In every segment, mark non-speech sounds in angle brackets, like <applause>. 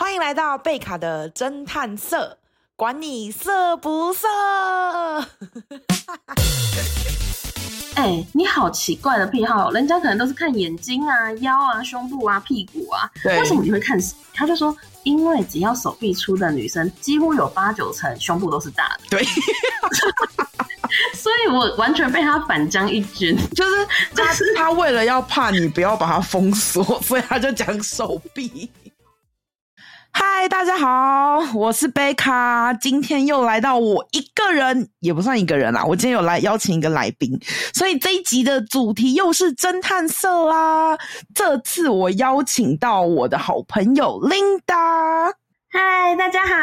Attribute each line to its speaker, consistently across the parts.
Speaker 1: 欢迎来到贝卡的侦探社，管你色不色。<laughs>
Speaker 2: 哎、欸，你好奇怪的癖好，人家可能都是看眼睛啊、腰啊、胸部啊、屁股啊，为什么你会看？他就说，因为只要手臂粗的女生，几乎有八九成胸部都是大的。
Speaker 1: 对，<laughs>
Speaker 2: 所以我完全被他反将一军，<laughs>
Speaker 1: 就是他他为了要怕你不要把他封锁，所以他就讲手臂。嗨，大家好，我是贝卡，今天又来到我一个人，也不算一个人啦。我今天有来邀请一个来宾，所以这一集的主题又是侦探社啦。这次我邀请到我的好朋友 Linda。
Speaker 2: 嗨，大家好，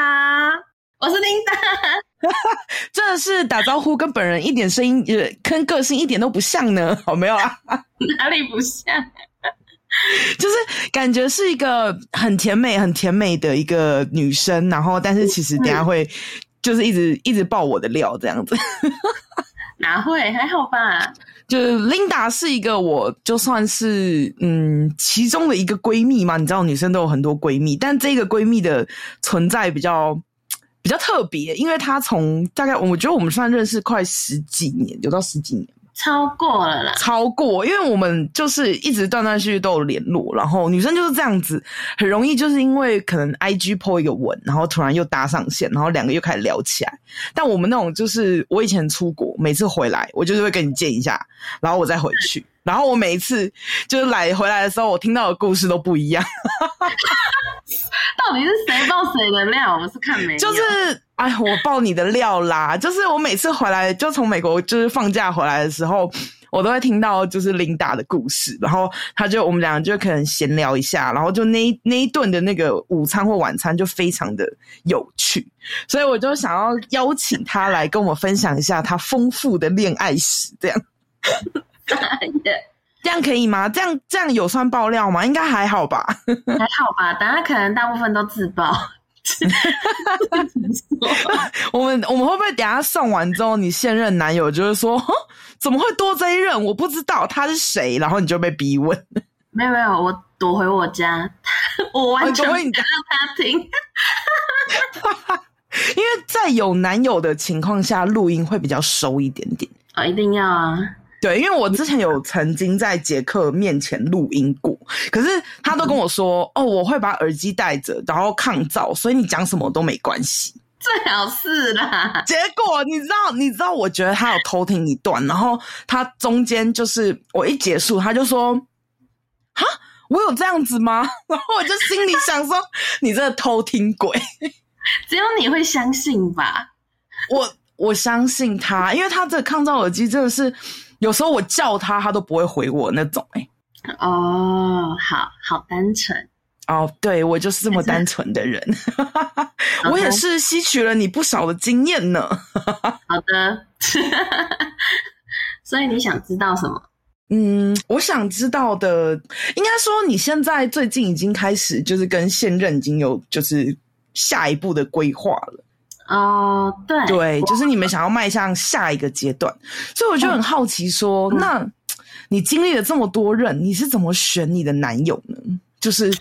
Speaker 2: 我是 Linda。<laughs>
Speaker 1: 真的是打招呼跟本人一点声音，呃，跟个性一点都不像呢。好，没有啊？<laughs>
Speaker 2: 哪里不像？<laughs>
Speaker 1: 就是感觉是一个很甜美、很甜美的一个女生，然后但是其实等下会就是一直一直爆我的料这样子，<laughs>
Speaker 2: 哪会还好吧？
Speaker 1: 就是 Linda 是一个我就算是嗯其中的一个闺蜜嘛，你知道女生都有很多闺蜜，但这个闺蜜的存在比较比较特别，因为她从大概我觉得我们算认识快十几年，有到十几年。
Speaker 2: 超过了啦，
Speaker 1: 超过，因为我们就是一直断断续续都有联络，然后女生就是这样子，很容易就是因为可能 IG po 一个文，然后突然又搭上线，然后两个又开始聊起来。但我们那种就是我以前出国，每次回来我就是会跟你见一下，然后我再回去，然后我每一次就是来回来的时候，我听到的故事都不一样。<laughs>
Speaker 2: 到底是谁爆谁的料？我是看没有，
Speaker 1: 就是。哎，我爆你的料啦！就是我每次回来，就从美国就是放假回来的时候，我都会听到就是 Linda 的故事，然后他就我们两个就可能闲聊一下，然后就那一那一顿的那个午餐或晚餐就非常的有趣，所以我就想要邀请他来跟我分享一下他丰富的恋爱史，这样，<laughs> 这样可以吗？这样这样有算爆料吗？应该还好吧，
Speaker 2: 还好吧，大家可能大部分都自爆。<laughs>
Speaker 1: 我们我们会不会等下送完之后，你现任男友就是说，<laughs> 怎么会多这一任？我不知道他是谁，然后你就被逼问。
Speaker 2: 没有没有，我躲回我家，<laughs> 我完全不让他听。
Speaker 1: 因为在有男友的情况下，录音会比较收一点点。
Speaker 2: 啊、哦，一定要啊。
Speaker 1: 对，因为我之前有曾经在杰克面前录音过，可是他都跟我说：“嗯、哦，我会把耳机戴着，然后抗噪，所以你讲什么都没关系。”
Speaker 2: 最好是啦。
Speaker 1: 结果你知道，你知道，我觉得他有偷听一段，然后他中间就是我一结束，他就说：“哈，我有这样子吗？” <laughs> 然后我就心里想说：“你这个偷听鬼，
Speaker 2: 只有你会相信吧？”
Speaker 1: 我我相信他，因为他这个抗噪耳机真的是。有时候我叫他，他都不会回我那种、欸。哎，
Speaker 2: 哦，好好单纯
Speaker 1: 哦，对，我就是这么 <laughs> 单纯的人。<laughs> 我也是吸取了你不少的经验呢。<laughs>
Speaker 2: 好的，所以你想知道什么？
Speaker 1: 嗯，我想知道的，应该说你现在最近已经开始，就是跟现任已经有就是下一步的规划了。
Speaker 2: 哦，对
Speaker 1: 对，就是你们想要迈向下一个阶段，所以我就很好奇说，嗯、那你经历了这么多任，你是怎么选你的男友呢？就是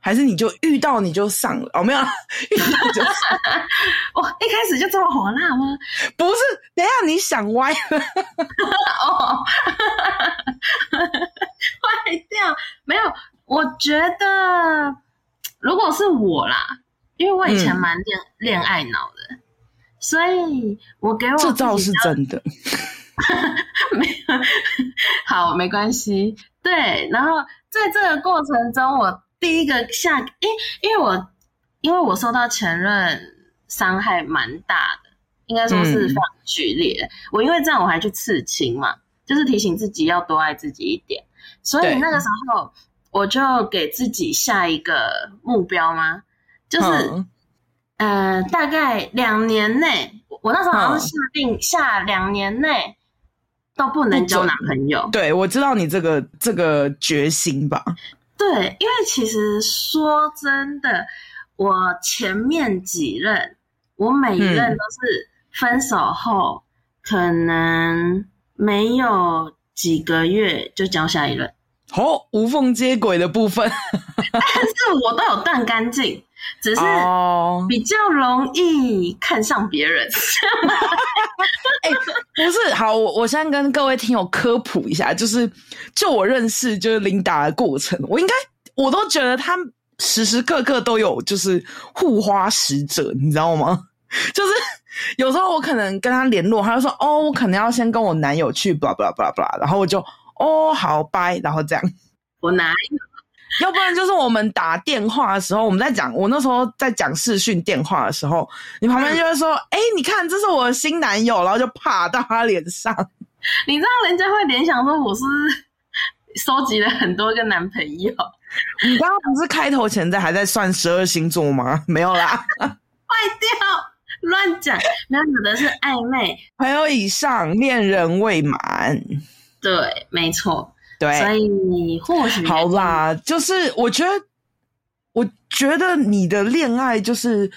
Speaker 1: 还是你就遇到你就上了？哦，没有，遇到你就上了。<laughs>
Speaker 2: 哇，一开始就这么火辣吗？<laughs>
Speaker 1: 不是，等一下你想歪了。<laughs>
Speaker 2: 哦，坏掉没有？我觉得如果是我啦。因为我以前蛮恋恋爱脑的，嗯，所以我给我
Speaker 1: 这倒是真的，<laughs>
Speaker 2: 没有好没关系。对，然后在这个过程中，我第一个下，因因为我因为我受到前任伤害蛮大的，应该说是非常剧烈，嗯。我因为这样，我还去刺青嘛，就是提醒自己要多爱自己一点。所以那个时候，我就给自己下一个目标吗？就是，嗯、呃，大概两年内，我那时候好像是下定下两年内都不能交男朋友。
Speaker 1: 对，我知道你这个这个决心吧。
Speaker 2: 对，因为其实说真的，我前面几任，我每一任都是分手后，可能没有几个月就交下一任。
Speaker 1: 好、哦，无缝接轨的部分，<laughs>
Speaker 2: 但是我都有断干净。只是比较容易看上别人。<laughs>
Speaker 1: 哎、欸，不是，好，我我先跟各位听友科普一下，就是就我认识就是琳达的过程，我应该我都觉得他时时刻刻都有就是护花使者，你知道吗？<laughs> 就是有时候我可能跟他联络，他就说哦，我可能要先跟我男友去，blah blah blah blah，然后我就哦好拜，然后这样。
Speaker 2: 我男友。<laughs>
Speaker 1: 要不然就是我们打电话的时候，我们在讲，我那时候在讲视讯电话的时候，你旁边就会说：“哎、你看，这是我的新男友。”然后就啪到他脸上。
Speaker 2: 你知道人家会联想说我是收集了很多个男朋友。
Speaker 1: 你刚刚不是开头前在还在算十二星座吗？<laughs> 没有啦，<laughs> 坏
Speaker 2: 掉，乱讲。没有，有的是暧昧，
Speaker 1: 朋友以上，恋人未满。
Speaker 2: 对，没错。
Speaker 1: 对，
Speaker 2: 所以你或许
Speaker 1: 好啦，就是我觉得，我觉得你的恋爱就是，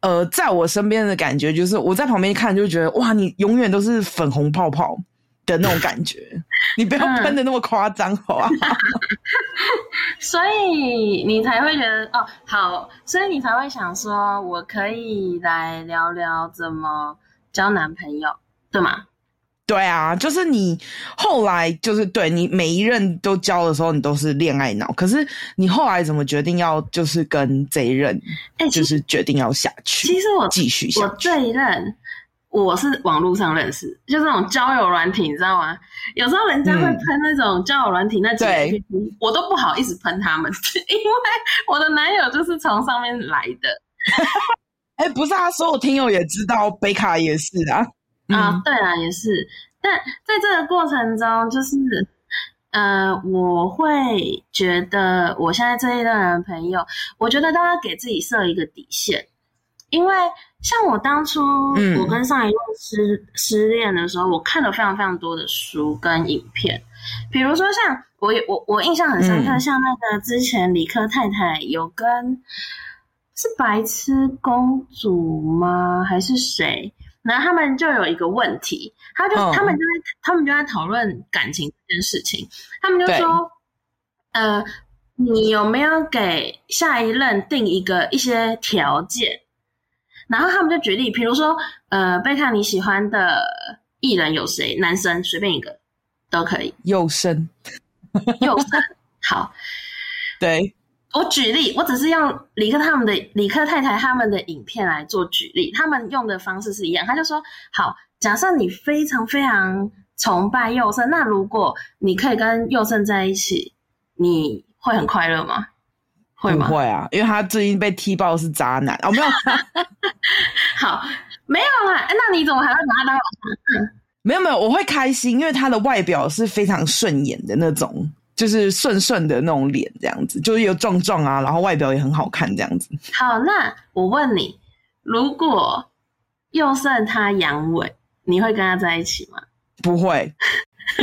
Speaker 1: 呃，在我身边的感觉就是，我在旁边看就觉得，哇，你永远都是粉红泡泡的那种感觉，<laughs> 你不要喷的那么夸张，好吧？<laughs>
Speaker 2: 所以你才会觉得哦，好，所以你才会想说，我可以来聊聊怎么交男朋友，对吗？
Speaker 1: 对啊，就是你后来就是对你每一任都交的时候，你都是恋爱脑。可是你后来怎么决定要就是跟这一任，就是决定要下去？
Speaker 2: 欸、其实我
Speaker 1: 继续下去。
Speaker 2: 我这一任我是网络上认识，就是那种交友软体，你知道吗？有时候人家会喷那种交友软体，那几个我都不好意思喷他们，<laughs> 因为我的男友就是从上面来的。<laughs>
Speaker 1: 哎、欸，不是，啊所有听友也知道，北卡也是啊。
Speaker 2: 啊、嗯，对啊，也是。但在这个过程中，就是，呃，我会觉得我现在这一任男朋友，我觉得大家给自己设一个底线，因为像我当初我跟上一任失、嗯、失恋的时候，我看了非常非常多的书跟影片，比如说像我我我印象很深刻，像那个之前理科太太有跟是白痴公主吗？还是谁？然后他们就有一个问题，他就、oh. 他们就在他们就在讨论感情这件事情。他们就说：“呃，你有没有给下一任定一个一些条件？”然后他们就举例，比如说：“呃，贝卡你喜欢的艺人有谁？男生随便一个都可以。” <laughs>
Speaker 1: 佑胜，
Speaker 2: 佑胜，好，
Speaker 1: 对。
Speaker 2: 我举例，我只是用李克他们的李克太太他们的影片来做举例，他们用的方式是一样。他就说：“好，假设你非常非常崇拜佑胜，那如果你可以跟佑胜在一起，你会很快乐吗？会吗？
Speaker 1: 不会啊，因为他最近被踢爆是渣男哦，没有。<laughs>
Speaker 2: 好，没有啦，那你怎么还会拿他当偶像？<laughs>
Speaker 1: 没有没有，我会开心，因为他的外表是非常顺眼的那种。”就是顺顺的那种脸，这样子，就是有壮壮啊，然后外表也很好看，这样子。
Speaker 2: 好，那我问你，如果佑胜他阳痿，你会跟他在一起吗？
Speaker 1: 不会。<laughs>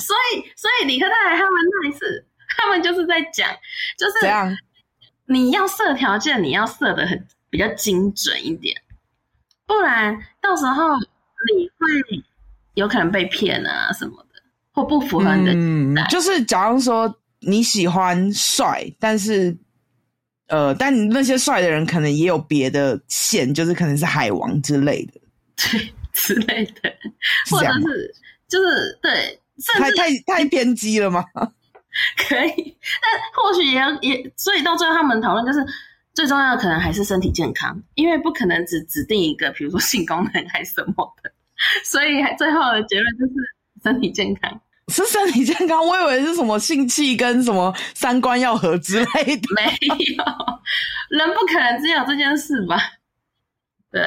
Speaker 2: 所以，所以李科太太他们那一次，他们就是在讲，就是怎样，你要设条件，你要设的很比较精准一点，不然到时候你会有可能被骗啊什么的。或不符合你的，嗯，
Speaker 1: 就是假如说你喜欢帅，但是呃，但你那些帅的人可能也有别的线，就是可能是海王之类的，<laughs>
Speaker 2: 对之类的，或者是就是对，
Speaker 1: 太太太偏激了吗？<laughs>
Speaker 2: 可以，但或许也要也，所以到最后他们讨论就是最重要的可能还是身体健康，因为不可能只指定一个，比如说性功能还是什么的，所以最后的结论就是。身体健康
Speaker 1: 是身体健康，我以为是什么性器跟什么三观要合之类的。<laughs>
Speaker 2: 没有，人不可能只有这件事吧？对，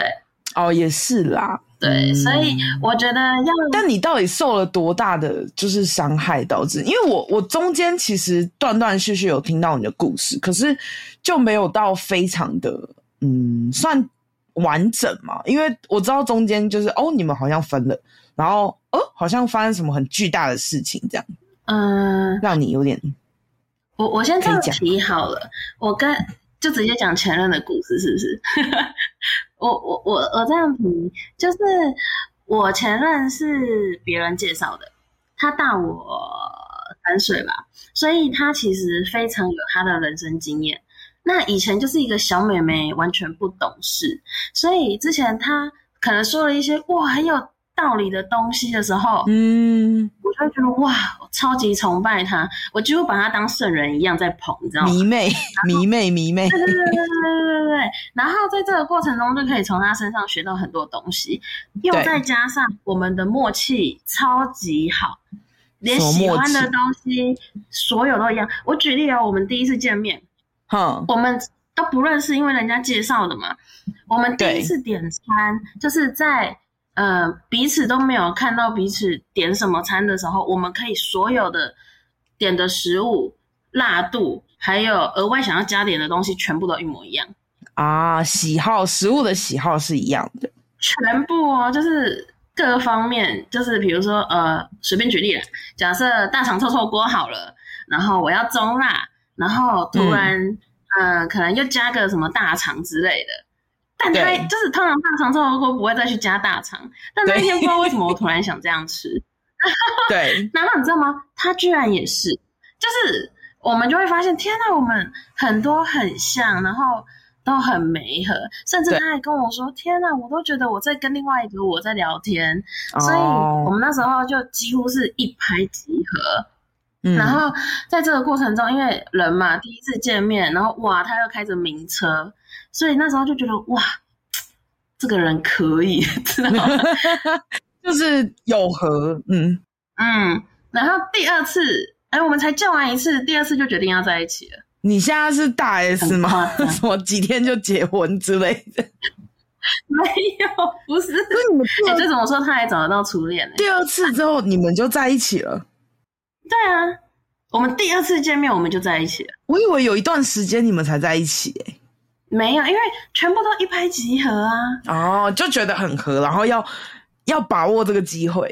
Speaker 1: 哦，也是啦。
Speaker 2: 对，嗯、所以我觉得要……
Speaker 1: 但你到底受了多大的就是伤害导致？因为我我中间其实断断续续有听到你的故事，可是就没有到非常的嗯算完整嘛。因为我知道中间就是哦，你们好像分了。然后，哦，好像发生什么很巨大的事情，这样，嗯，让你有点，
Speaker 2: 我我先这样提好了，我跟就直接讲前任的故事，是不是？<laughs> 我我我我这样提，就是我前任是别人介绍的，他大我三岁吧，所以他其实非常有他的人生经验。那以前就是一个小妹妹，完全不懂事，所以之前她可能说了一些哇很有道理的东西的时候，
Speaker 1: 嗯，
Speaker 2: 我就会觉得哇，我超级崇拜他，我几乎把他当圣人一样在捧，你知道吗？
Speaker 1: 迷妹，迷妹，迷妹，
Speaker 2: 对对对对对对对对。然后在这个过程中，就可以从他身上学到很多东西，又再加上我们的默契超级好，连喜欢的东西所有都一样。我举例哦，我们第一次见面。
Speaker 1: 哼，
Speaker 2: 我们都不认识，因为人家介绍的嘛。我们第一次点餐，就是在呃彼此都没有看到彼此点什么餐的时候，我们可以所有的点的食物、辣度，还有额外想要加点的东西，全部都一模一样
Speaker 1: 啊。喜好食物的喜好是一样的，
Speaker 2: 全部哦，就是各方面，就是比如说呃，随便举例了，假设大肠臭臭锅好了，然后我要中辣。然后突然，嗯、呃，可能又加个什么大肠之类的，但他就是通常大肠臭臭锅不会再去加大肠，但那一天不知道为什么我突然想这样吃，<laughs>
Speaker 1: 对，<laughs>
Speaker 2: 然后你知道吗？他居然也是，就是我们就会发现，天呐，我们很多很像，然后都很没合，甚至他还跟我说，天呐，我都觉得我在跟另外一个我在聊天，所以我们那时候就几乎是一拍即合。嗯、然后在这个过程中，因为人嘛，第一次见面，然后哇，他又开着名车，所以那时候就觉得哇，这个人可以，知道吗？<laughs>
Speaker 1: 就是有和，嗯
Speaker 2: 嗯。然后第二次，哎，我们才见完一次，第二次就决定要在一起了。
Speaker 1: 你现在是大 S 吗？<laughs> 什么几天就结婚之类的？<laughs>
Speaker 2: 没有，不是。那你们哎，这怎么说？他还找得到初恋呢？
Speaker 1: 第二次之后，你们就在一起了。
Speaker 2: 对啊，我们第二次见面我们就在一起了。
Speaker 1: 我以为有一段时间你们才在一起诶、欸、
Speaker 2: 没有，因为全部都一拍即合啊。
Speaker 1: 哦，就觉得很合，然后要要把握这个机会。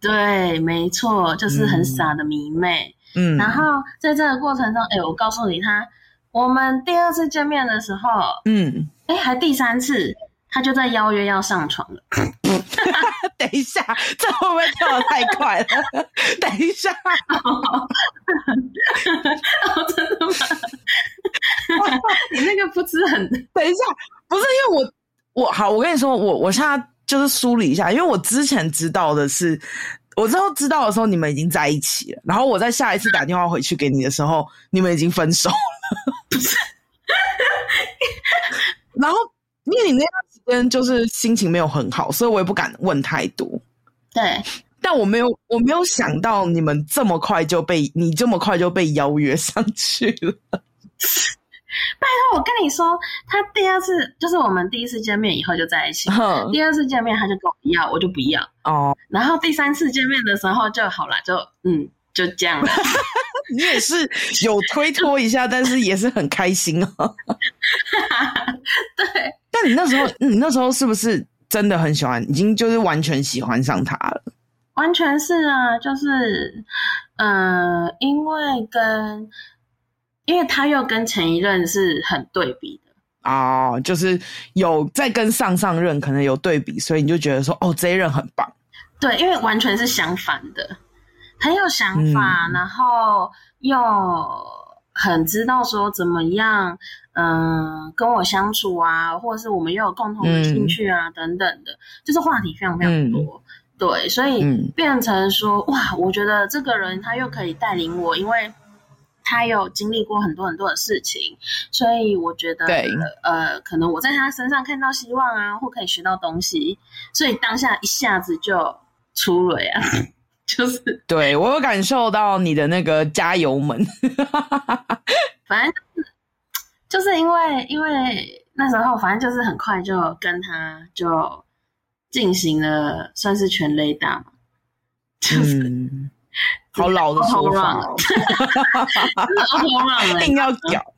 Speaker 2: 对，没错，就是很傻的迷妹。嗯，然后在这个过程中，哎，我告诉你他，他我们第二次见面的时候，嗯，哎，还第三次，他就在邀约要上床了。<laughs>
Speaker 1: 等一下，这会不会跳的太快了？<laughs> 等一下，
Speaker 2: 哦，真的吗？<laughs> 你那个不知很……
Speaker 1: 等一下，不是因为我我好，我跟你说，我我现在就是梳理一下，因为我之前知道的是，我之后知道的时候你们已经在一起了，然后我在下一次打电话回去给你的时候，你们已经分手了，不是？然后因为你那个。跟就是心情没有很好，所以我也不敢问太多。
Speaker 2: 对，
Speaker 1: 但我没有，我没有想到你们这么快就被你这么快就被邀约上去了。<laughs>
Speaker 2: 拜托，我跟你说，他第二次就是我们第一次见面以后就在一起，嗯、第二次见面他就跟我要，我就不要哦。然后第三次见面的时候就好了，就嗯，就这样了。<laughs>
Speaker 1: 你也是有推脱一下，但是也是很开心哦。<laughs>
Speaker 2: 对，
Speaker 1: 但你那时候，你那时候是不是真的很喜欢？已经就是完全喜欢上他了？
Speaker 2: 完全是啊，就是，呃，因为跟，因为他又跟前一任是很对比的
Speaker 1: 哦，就是有在跟上上任可能有对比，所以你就觉得说，哦，这一任很棒。
Speaker 2: 对，因为完全是相反的。很有想法，嗯、然后又很知道说怎么样，嗯、呃，跟我相处啊，或者是我们又有共同的兴趣啊，嗯、等等的，就是话题非常非常多。嗯、对，所以变成说，哇，我觉得这个人他又可以带领我，因为他有经历过很多很多的事情，所以我觉得，呃，可能我在他身上看到希望啊，或可以学到东西，所以当下一下子就出了呀。就是
Speaker 1: 对，我有感受到你的那个加油门，<laughs>
Speaker 2: 反正就是就是因为因为那时候反正就是很快就跟他就进行了算是全雷打嘛，就是、嗯、
Speaker 1: 好老的说法，<laughs> 硬要屌，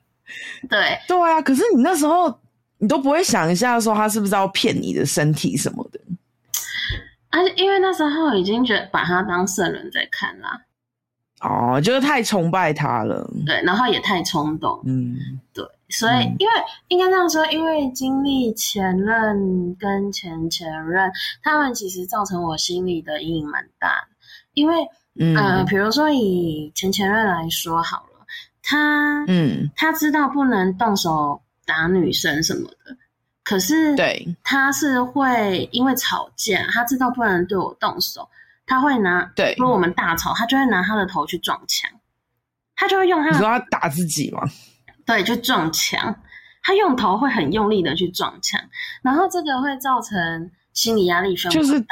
Speaker 2: 对。
Speaker 1: 对啊，可是你那时候你都不会想一下说他是不是要骗你的身体什么的。
Speaker 2: 而且因为那时候已经觉得把他当圣人在看啦，
Speaker 1: 哦，就是太崇拜他了，
Speaker 2: 对，然后也太冲动，嗯，对，所以、嗯、因为应该这样说，因为经历前任跟前前任，他们其实造成我心里的阴影蛮大的，因为嗯、呃，比如说以前前任来说好了，他嗯，他知道不能动手打女生什么的，可是对，他是会因为吵架，他知道不能对我动手，他会拿对，如果我们大吵，他就会拿他的头去撞墙，他就会用他的，
Speaker 1: 你说他打自己吗？
Speaker 2: 对，就撞墙，他用头会很用力的去撞墙，然后这个会造成心理压力非常大。就是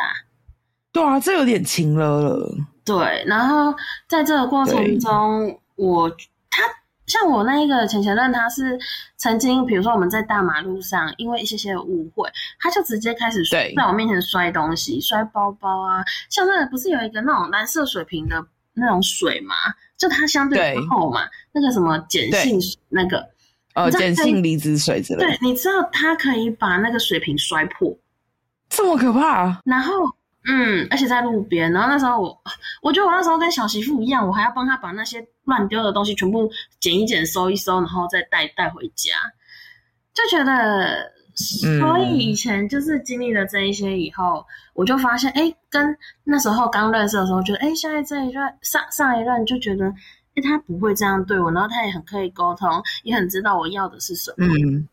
Speaker 1: 对啊，这有点情了了。
Speaker 2: 对，然后在这个过程中，我他像我那一个前前任，他是曾经，比如说我们在大马路上，因为一些些误会，他就直接开始在我面前摔东西，摔包包啊，像那个不是有一个那种蓝色水瓶的那种水嘛，就它相对不厚嘛，那个什么碱性那个，
Speaker 1: 呃，碱性离子水之类的。
Speaker 2: 对，你知道它可以把那个水瓶摔破，
Speaker 1: 这么可怕啊？
Speaker 2: 然后。嗯，而且在路边，然后那时候我，我觉得我那时候跟小媳妇一样，我还要帮她把那些乱丢的东西全部捡一捡、收一收，然后再带带回家，就觉得，所以以前就是经历了这一些以后，我就发现，哎，跟那时候刚认识的时候，觉得，哎，现在这一段上上一任就觉得，哎，他不会这样对我，然后他也很可以沟通，也很知道我要的是什么，嗯，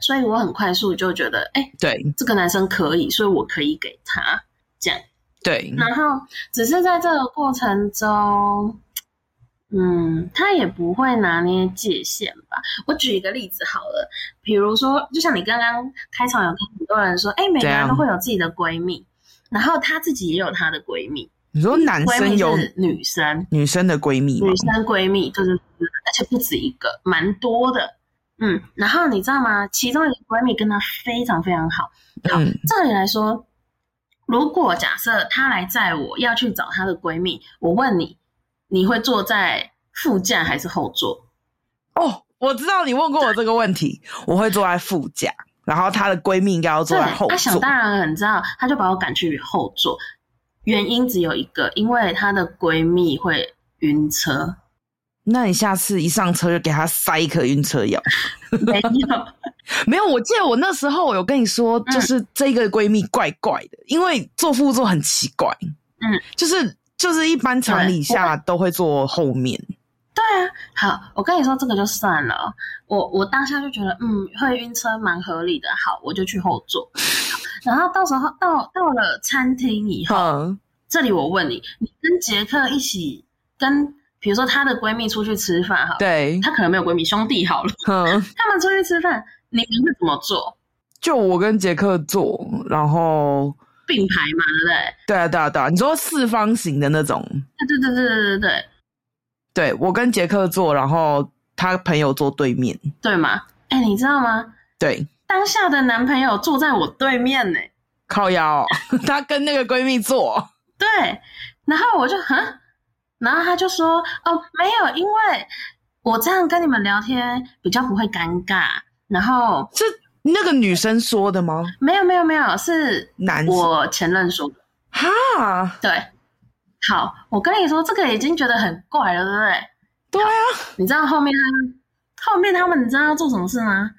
Speaker 2: 所以我很快速就觉得，哎，对，这个男生可以，所以我可以给他。这样。
Speaker 1: 对，
Speaker 2: 然后只是在这个过程中，嗯，他也不会拿捏界限吧。我举一个例子好了，比如说，就像你刚刚开场有跟很多人说，哎，每个人都会有自己的闺蜜，然后她自己也有她的闺蜜。
Speaker 1: 你说男生有
Speaker 2: 女生，
Speaker 1: 女生的闺蜜，
Speaker 2: 女生闺蜜就是，而且不止一个，蛮多的。嗯，然后你知道吗？其中一个闺蜜跟她非常非常好。好，嗯，照理来说。如果假设她来载我要去找她的闺蜜，我问你，你会坐在副驾还是后座？
Speaker 1: 哦，我知道你问过我这个问题，我会坐在副驾，然后她的闺蜜应该要坐在后座。她
Speaker 2: 想当然很知道，她就把我赶去后座，原因只有一个，因为她的闺蜜会晕车。
Speaker 1: 那你下次一上车就给她塞一颗晕车药？
Speaker 2: 没有。<laughs>
Speaker 1: 没有，我记得我那时候我有跟你说，就是这个闺蜜怪怪的，嗯、因为坐副座很奇怪，嗯，就是就是一般常理下都会坐后面。
Speaker 2: 对啊，好，我跟你说这个就算了，我我当下就觉得，嗯，会晕车蛮合理的，好，我就去后座。然后到时候到到了餐厅以后，嗯、这里我问你，你跟杰克一起跟，比如说她的闺蜜出去吃饭，哈，
Speaker 1: 对，
Speaker 2: 她可能没有闺蜜，兄弟好了，嗯，<laughs> 他们出去吃饭。你们会怎么做？
Speaker 1: 就我跟杰克做，然后
Speaker 2: 并排嘛，对不对？
Speaker 1: 对啊，对啊，对啊！你说四方形的那种？
Speaker 2: 对对对对对对对。
Speaker 1: 对，我跟杰克坐，然后他朋友坐对面，
Speaker 2: 对吗？哎，你知道吗？
Speaker 1: 对，
Speaker 2: 当下的男朋友坐在我对面呢，
Speaker 1: 靠腰，<laughs> 他跟那个闺蜜坐。
Speaker 2: 对，然后我就哼，然后他就说：“哦，没有，因为我这样跟你们聊天比较不会尴尬。”然后
Speaker 1: 是那个女生说的吗？
Speaker 2: 没有没有没有，是男我前任说的。
Speaker 1: 哈，
Speaker 2: 对，好，我跟你说，这个已经觉得很怪了，对不对？
Speaker 1: 对啊，
Speaker 2: 你知道后面他后面他们你知道要做什么事吗？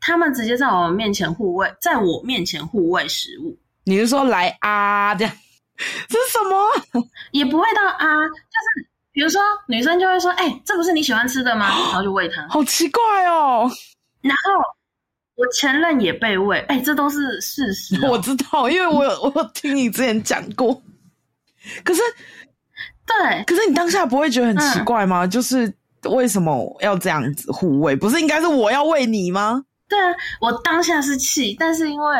Speaker 2: 他们直接在我面前护卫，在我面前护卫食物。
Speaker 1: 你是说来啊这样？<laughs> 这是什么？
Speaker 2: 也不会到啊，就是比如说女生就会说：“哎，这不是你喜欢吃的吗？”然后就喂他。
Speaker 1: 好奇怪哦。
Speaker 2: 然后我前任也被喂，哎，这都是事实哦。<laughs>
Speaker 1: 我知道，因为我有 <laughs> 我有听你之前讲过。可是，<laughs>
Speaker 2: 对，
Speaker 1: 可是你当下不会觉得很奇怪吗？嗯，就是为什么要这样子互喂？不是应该是我要喂你吗？
Speaker 2: 对啊，我当下是气，但是因为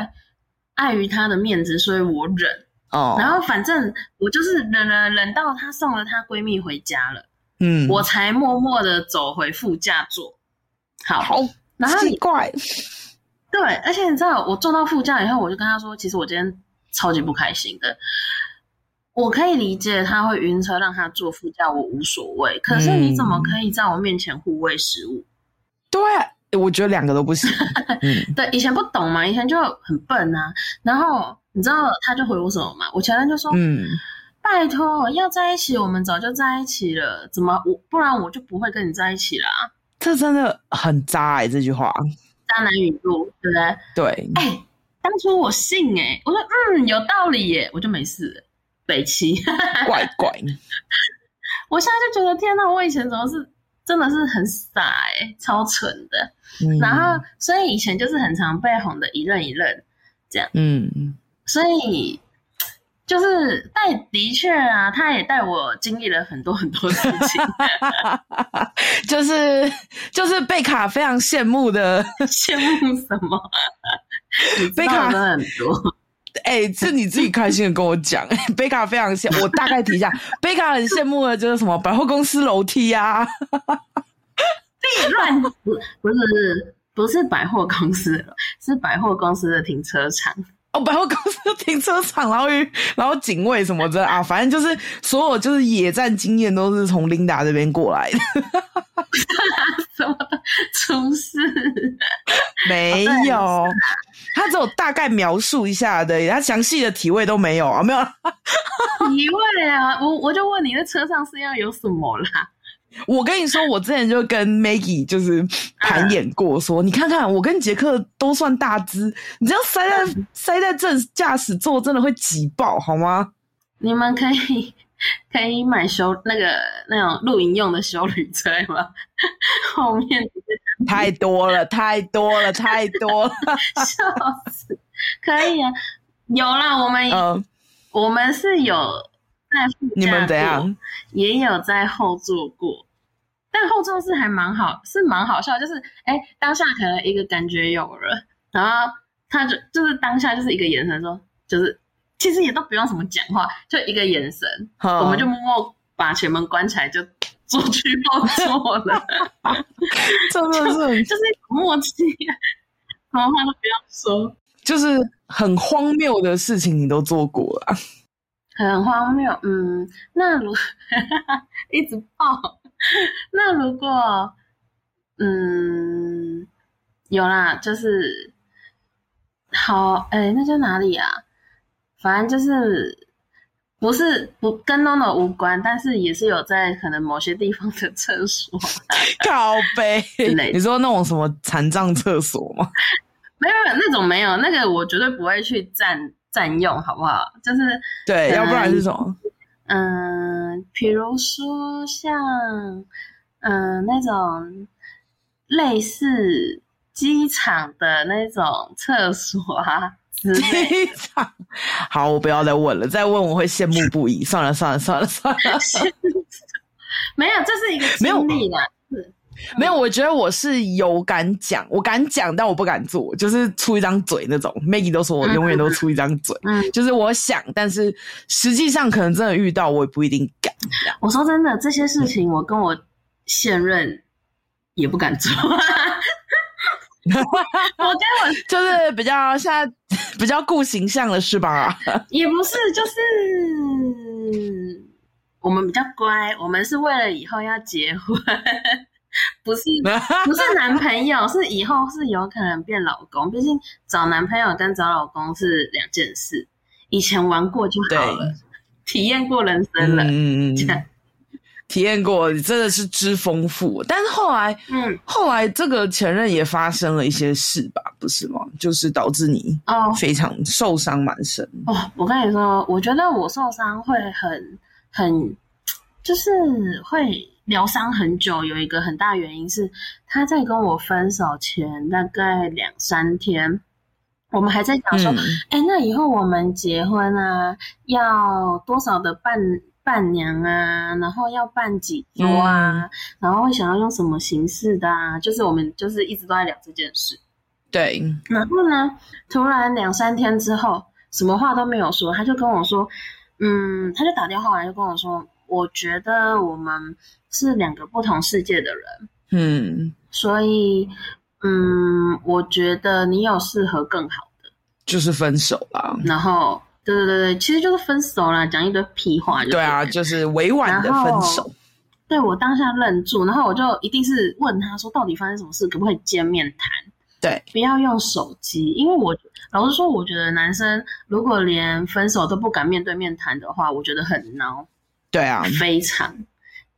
Speaker 2: 碍于他的面子，所以我忍。哦，然后反正我就是忍忍忍到他送了她闺蜜回家了，嗯，我才默默的走回副驾座。好。好然后奇怪，对，而且你知道，我坐到副驾以后，我就跟他说，其实我今天超级不开心的。我可以理解他会晕车，让他坐副驾，我无所谓。可是你怎么可以在我面前互喂食物？
Speaker 1: 对，我觉得两个都不行。<laughs>
Speaker 2: 嗯，对，以前不懂嘛，以前就很笨啊。然后你知道他就回我什么吗？我前任就说：“嗯，拜托，要在一起，我们早就在一起了，怎么我不然我就不会跟你在一起啦。”
Speaker 1: 这真的很渣哎、欸！这句话，
Speaker 2: 渣男语录，对不对？
Speaker 1: 对。
Speaker 2: 哎、欸，当初我信哎、欸，我说嗯有道理耶，我就没事。北七，
Speaker 1: 怪怪。<laughs>
Speaker 2: 我现在就觉得天哪，我以前怎么是真的是很傻哎、欸，超蠢的。
Speaker 1: 嗯、
Speaker 2: 然后，所以以前就是很常被哄的一愣一愣这样。
Speaker 1: 嗯，
Speaker 2: 所以就是，但的确啊，他也带我经历了很多很多事情，<laughs>
Speaker 1: 就是就是贝卡非常羡慕的，
Speaker 2: 羡慕什么？<laughs> 贝卡的很多。
Speaker 1: 哎、欸，是你自己开心的跟我讲。<laughs> 贝卡非常羡慕，我大概提一下，贝卡很羡慕的就是什么百货公司楼梯啊，
Speaker 2: 别乱，不不是不是百货公司，是百货公司的停车场。
Speaker 1: 哦，百货公司的停车场，然后然后警卫什么的啊，反正就是所有就是野战经验都是从琳达这边过来的。<laughs>
Speaker 2: 什么出事？<laughs>
Speaker 1: 没有。哦他只有大概描述一下的，他详细的体位都没有啊，没有 <laughs>
Speaker 2: 体位啊，我我就问你，在车上是要有什么啦？
Speaker 1: 我跟你说，我之前就跟 Maggie 就是盘演过说，说、嗯、你看看我跟杰克都算大只，你这样塞在、嗯、塞在正驾驶座，真的会挤爆好吗？
Speaker 2: 你们可以。可以买修那个那种露营用的修旅车吗？<laughs> 后面 <laughs>
Speaker 1: 太多了，太多了，太多了，<laughs>
Speaker 2: 笑死！可以啊，有啦，我们、呃、我们是有在副驾，
Speaker 1: 你们怎样？
Speaker 2: 也有在后座过，但后座是还蛮好，是蛮好笑，就是哎、欸，当下可能一个感觉有了，然后他就就是当下就是一个眼神说，就是。其实也都不用什么讲话，就一个眼神，我们就默默把前门关起来，就做去后座了。<laughs>
Speaker 1: 真的是，
Speaker 2: 就是默契，什么话都不要说。
Speaker 1: 就是很荒谬的事情，你都做过了。
Speaker 2: 很荒谬，嗯，那如 <laughs> 一直爆，<laughs> 那如果，嗯，有啦，就是好，哎，那在哪里啊？反正就是不是不跟 NONO 无关，但是也是有在可能某些地方的厕所 <laughs>
Speaker 1: 靠背。你说那种什么残障厕所吗？
Speaker 2: 没有那种没有，那个我绝对不会去占占用，好不好？就是
Speaker 1: 对，要不然是什么？
Speaker 2: 嗯，比如说像嗯那种类似机场的那种厕所啊。
Speaker 1: 机场好，我不要再问了，再问我会羡慕不已。算了算了算了算了，算了 <laughs>
Speaker 2: 没有，这是一个经历的，是
Speaker 1: 没有。我觉得我是有敢讲，我敢讲，但我不敢做，就是出一张嘴那种。Maggie 都说我永远都出一张嘴，<laughs> 嗯，就是我想，但是实际上可能真的遇到，我也不一定敢。
Speaker 2: 我说真的，这些事情我跟我现任也不敢做。<laughs> 我跟我 <laughs>
Speaker 1: 就是比较现在比较顾形象的是吧？
Speaker 2: 也不是，就是我们比较乖，我们是为了以后要结婚，<laughs> 不是 <laughs> 不是男朋友，是以后是有可能变老公。毕竟找男朋友跟找老公是两件事，以前玩过就好了，体验过人生了，嗯嗯嗯。
Speaker 1: 体验过，真的是之丰富。但是后来，嗯，后来这个前任也发生了一些事吧，不是吗？就是导致你哦非常受伤蛮深
Speaker 2: 哦，哦。我跟你说，我觉得我受伤会很很，就是会疗伤很久。有一个很大原因是他在跟我分手前大概两三天，我们还在讲说，哎、嗯，那以后我们结婚啊，要多少的伴。伴娘啊，然后要办几桌啊，嗯、然后会想要用什么形式的啊？就是我们就是一直都在聊这件事。
Speaker 1: 对，
Speaker 2: 然后呢，突然两三天之后，什么话都没有说，他就跟我说，嗯，他就打电话来就跟我说，我觉得我们是两个不同世界的人，
Speaker 1: 嗯，
Speaker 2: 所以，嗯，我觉得你有适合更好的，
Speaker 1: 就是分手啦。
Speaker 2: 然后。对对对对，其实就是分手啦，讲一堆屁话就。
Speaker 1: 对啊，就是委婉的分手。
Speaker 2: 对，我当下愣住，然后我就一定是问他说，到底发生什么事，可不可以见面谈？
Speaker 1: 对，
Speaker 2: 不要用手机，因为我老实说，我觉得男生如果连分手都不敢面对面谈的话，我觉得很孬。
Speaker 1: 对啊，
Speaker 2: 非常，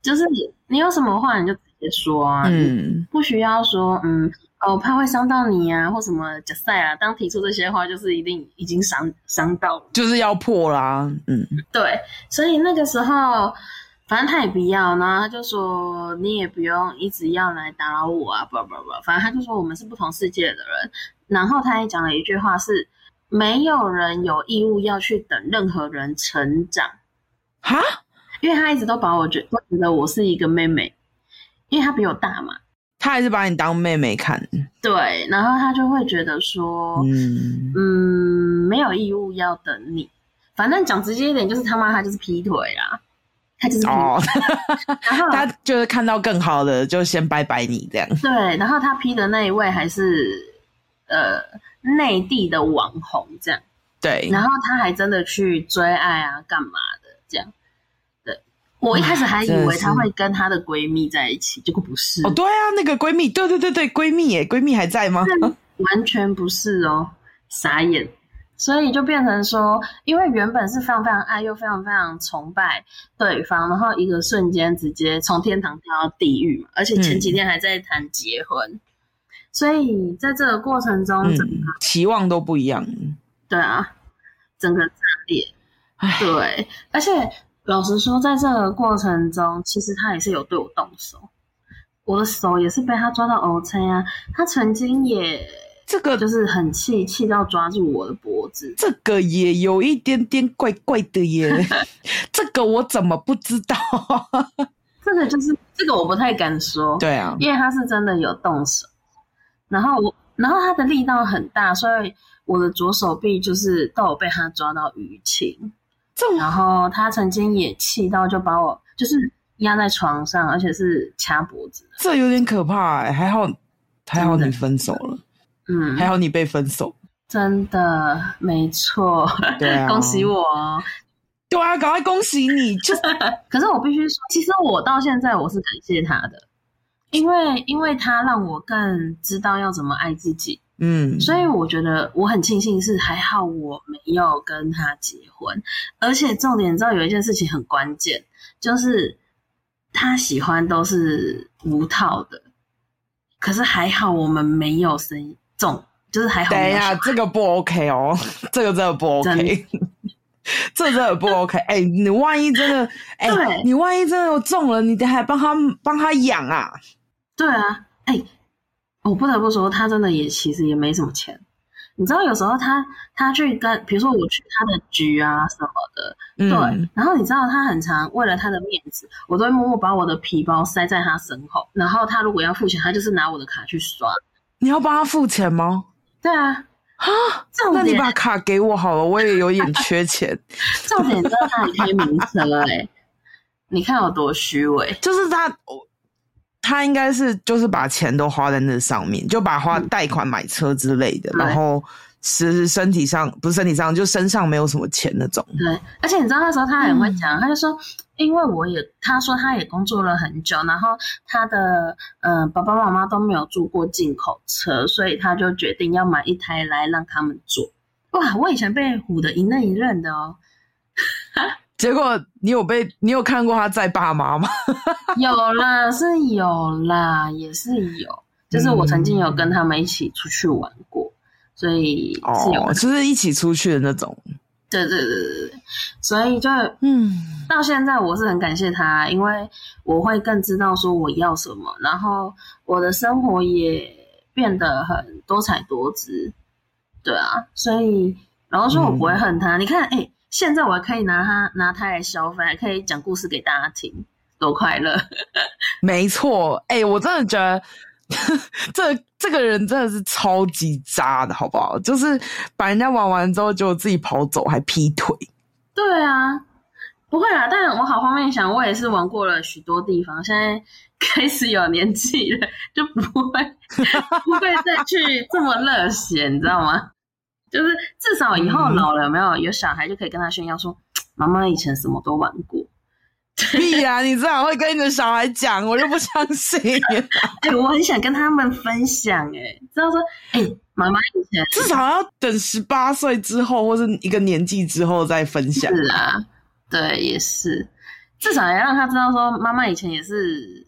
Speaker 2: 就是你有什么话你就直接说啊，嗯，不需要说嗯。哦，怕会伤到你啊，或什么假赛啊。当提出这些话，就是一定已经伤伤到了，
Speaker 1: 就是要破啦。嗯，
Speaker 2: 对，所以那个时候反正他也不要，然后他就说你也不用一直要来打扰我啊，不不不，反正他就说我们是不同世界的人。然后他也讲了一句话是：没有人有义务要去等任何人成长。
Speaker 1: 哈？
Speaker 2: 因为他一直都把我觉都觉得我是一个妹妹，因为他比我大嘛。
Speaker 1: 他还是把你当妹妹看。
Speaker 2: 对，然后他就会觉得说，嗯嗯，没有义务要等你。反正讲直接一点，就是他妈他就是劈腿啦，他就是劈腿。哦，<laughs> 然后
Speaker 1: 他就是看到更好的，就先拜拜你这样。
Speaker 2: 对，然后他劈的那一位还是呃内地的网红这样。
Speaker 1: 对，
Speaker 2: 然后他还真的去追爱啊，干嘛的这样。我一开始还以为她会跟她的闺蜜在一起，结果不是。
Speaker 1: 哦，对啊，那个闺蜜，对对对对，闺蜜耶，闺蜜还在吗？
Speaker 2: 完全不是哦，傻眼。所以就变成说，因为原本是非常非常爱，又非常非常崇拜对方，然后一个瞬间直接从天堂跳到地狱嘛，而且前几天还在谈结婚，嗯、所以在这个过程中，整个、
Speaker 1: 嗯、期望都不一样。
Speaker 2: 对啊，整个炸裂。对，而且。老实说，在这个过程中，其实他也是有对我动手，我的手也是被他抓到 OK 啊。他曾经也这个就是很气，气到抓住我的脖子。
Speaker 1: 这个也有一点点怪怪的耶，<laughs> 这个我怎么不知道？<laughs>
Speaker 2: 这个就是这个我不太敢说。
Speaker 1: 对啊，
Speaker 2: 因为他是真的有动手，然后我，然后他的力道很大，所以我的左手臂就是都有被他抓到淤青。然后他曾经也气到就把我就是压在床上，而且是掐脖子。
Speaker 1: 这有点可怕还好还好你分手了，嗯，还好你被分手，
Speaker 2: 真的没错，
Speaker 1: 对啊，
Speaker 2: 恭喜我，
Speaker 1: 对啊，赶快恭喜你！就 <laughs>
Speaker 2: 可是我必须说，其实我到现在我是感谢他的，因为因为他让我更知道要怎么爱自己。
Speaker 1: 嗯，
Speaker 2: 所以我觉得我很庆幸是还好我没有跟他结婚，而且重点你知道有一件事情很关键，就是他喜欢都是无套的，可是还好我们没有生中，就是还好。
Speaker 1: 等一下，这个不 OK 哦，<laughs> 这个真的不 OK，<laughs> 这真的不 OK。<laughs> 哎、欸，你万一真的，哎、欸，你万一真的有中了，你得还帮他帮他养啊？
Speaker 2: 对啊，哎、欸。我不得不说，他真的也其实也没什么钱。你知道，有时候他他去跟，比如说我去他的局啊什么的，嗯、对。然后你知道，他很常为了他的面子，我都会默默把我的皮包塞在他身后。然后他如果要付钱，他就是拿我的卡去刷。
Speaker 1: 你要帮他付钱吗？
Speaker 2: 对啊。啊，
Speaker 1: 那你把卡给我好了，我也有点缺钱。<laughs>
Speaker 2: 重点在他很开名车哎、欸，你看有多虚伪？
Speaker 1: 就是他。他应该是就是把钱都花在那上面，就把花贷款买车之类的，嗯、然后是身体上不是身体上，就身上没有什么钱那种。
Speaker 2: 对，而且你知道那时候他很会讲，嗯、他就说，因为我也他说他也工作了很久，然后他的嗯、呃、爸爸妈妈都没有坐过进口车，所以他就决定要买一台来让他们坐。哇，我以前被唬的一愣一愣的哦。
Speaker 1: 结果你有被你有看过他在爸妈吗？<laughs>
Speaker 2: 有啦，是有啦，也是有。就是我曾经有跟他们一起出去玩过，所以是有，
Speaker 1: 哦，就是一起出去的那种。
Speaker 2: 对对对对对，所以就嗯，到现在我是很感谢他，因为我会更知道说我要什么，然后我的生活也变得很多彩多姿。对啊，所以然后说我不会恨他。嗯、你看，哎、欸。现在我还可以拿它拿它来消费，还可以讲故事给大家听，多快乐！<laughs>
Speaker 1: 没错，哎、欸，我真的觉得 <laughs> 这这个人真的是超级渣的，好不好？就是把人家玩完之后，就自己跑走，还劈腿。
Speaker 2: 对啊，不会啦，但我好方面想，我也是玩过了许多地方，现在开始有年纪了，就不会 <laughs> 不会再去这么热血，你知道吗？就是至少以后老了有没有有小孩就可以跟他炫耀说，妈妈以前什么都玩过。<laughs>
Speaker 1: 对呀、啊！你至少会跟你的小孩讲，我就不相信。
Speaker 2: 哎、欸，我很想跟他们分享、欸，哎，知道说，哎、欸，妈妈以前
Speaker 1: 至少要等十八岁之后，或是一个年纪之后再分享。
Speaker 2: 是啊，对，也是，至少要让他知道说，妈妈以前也是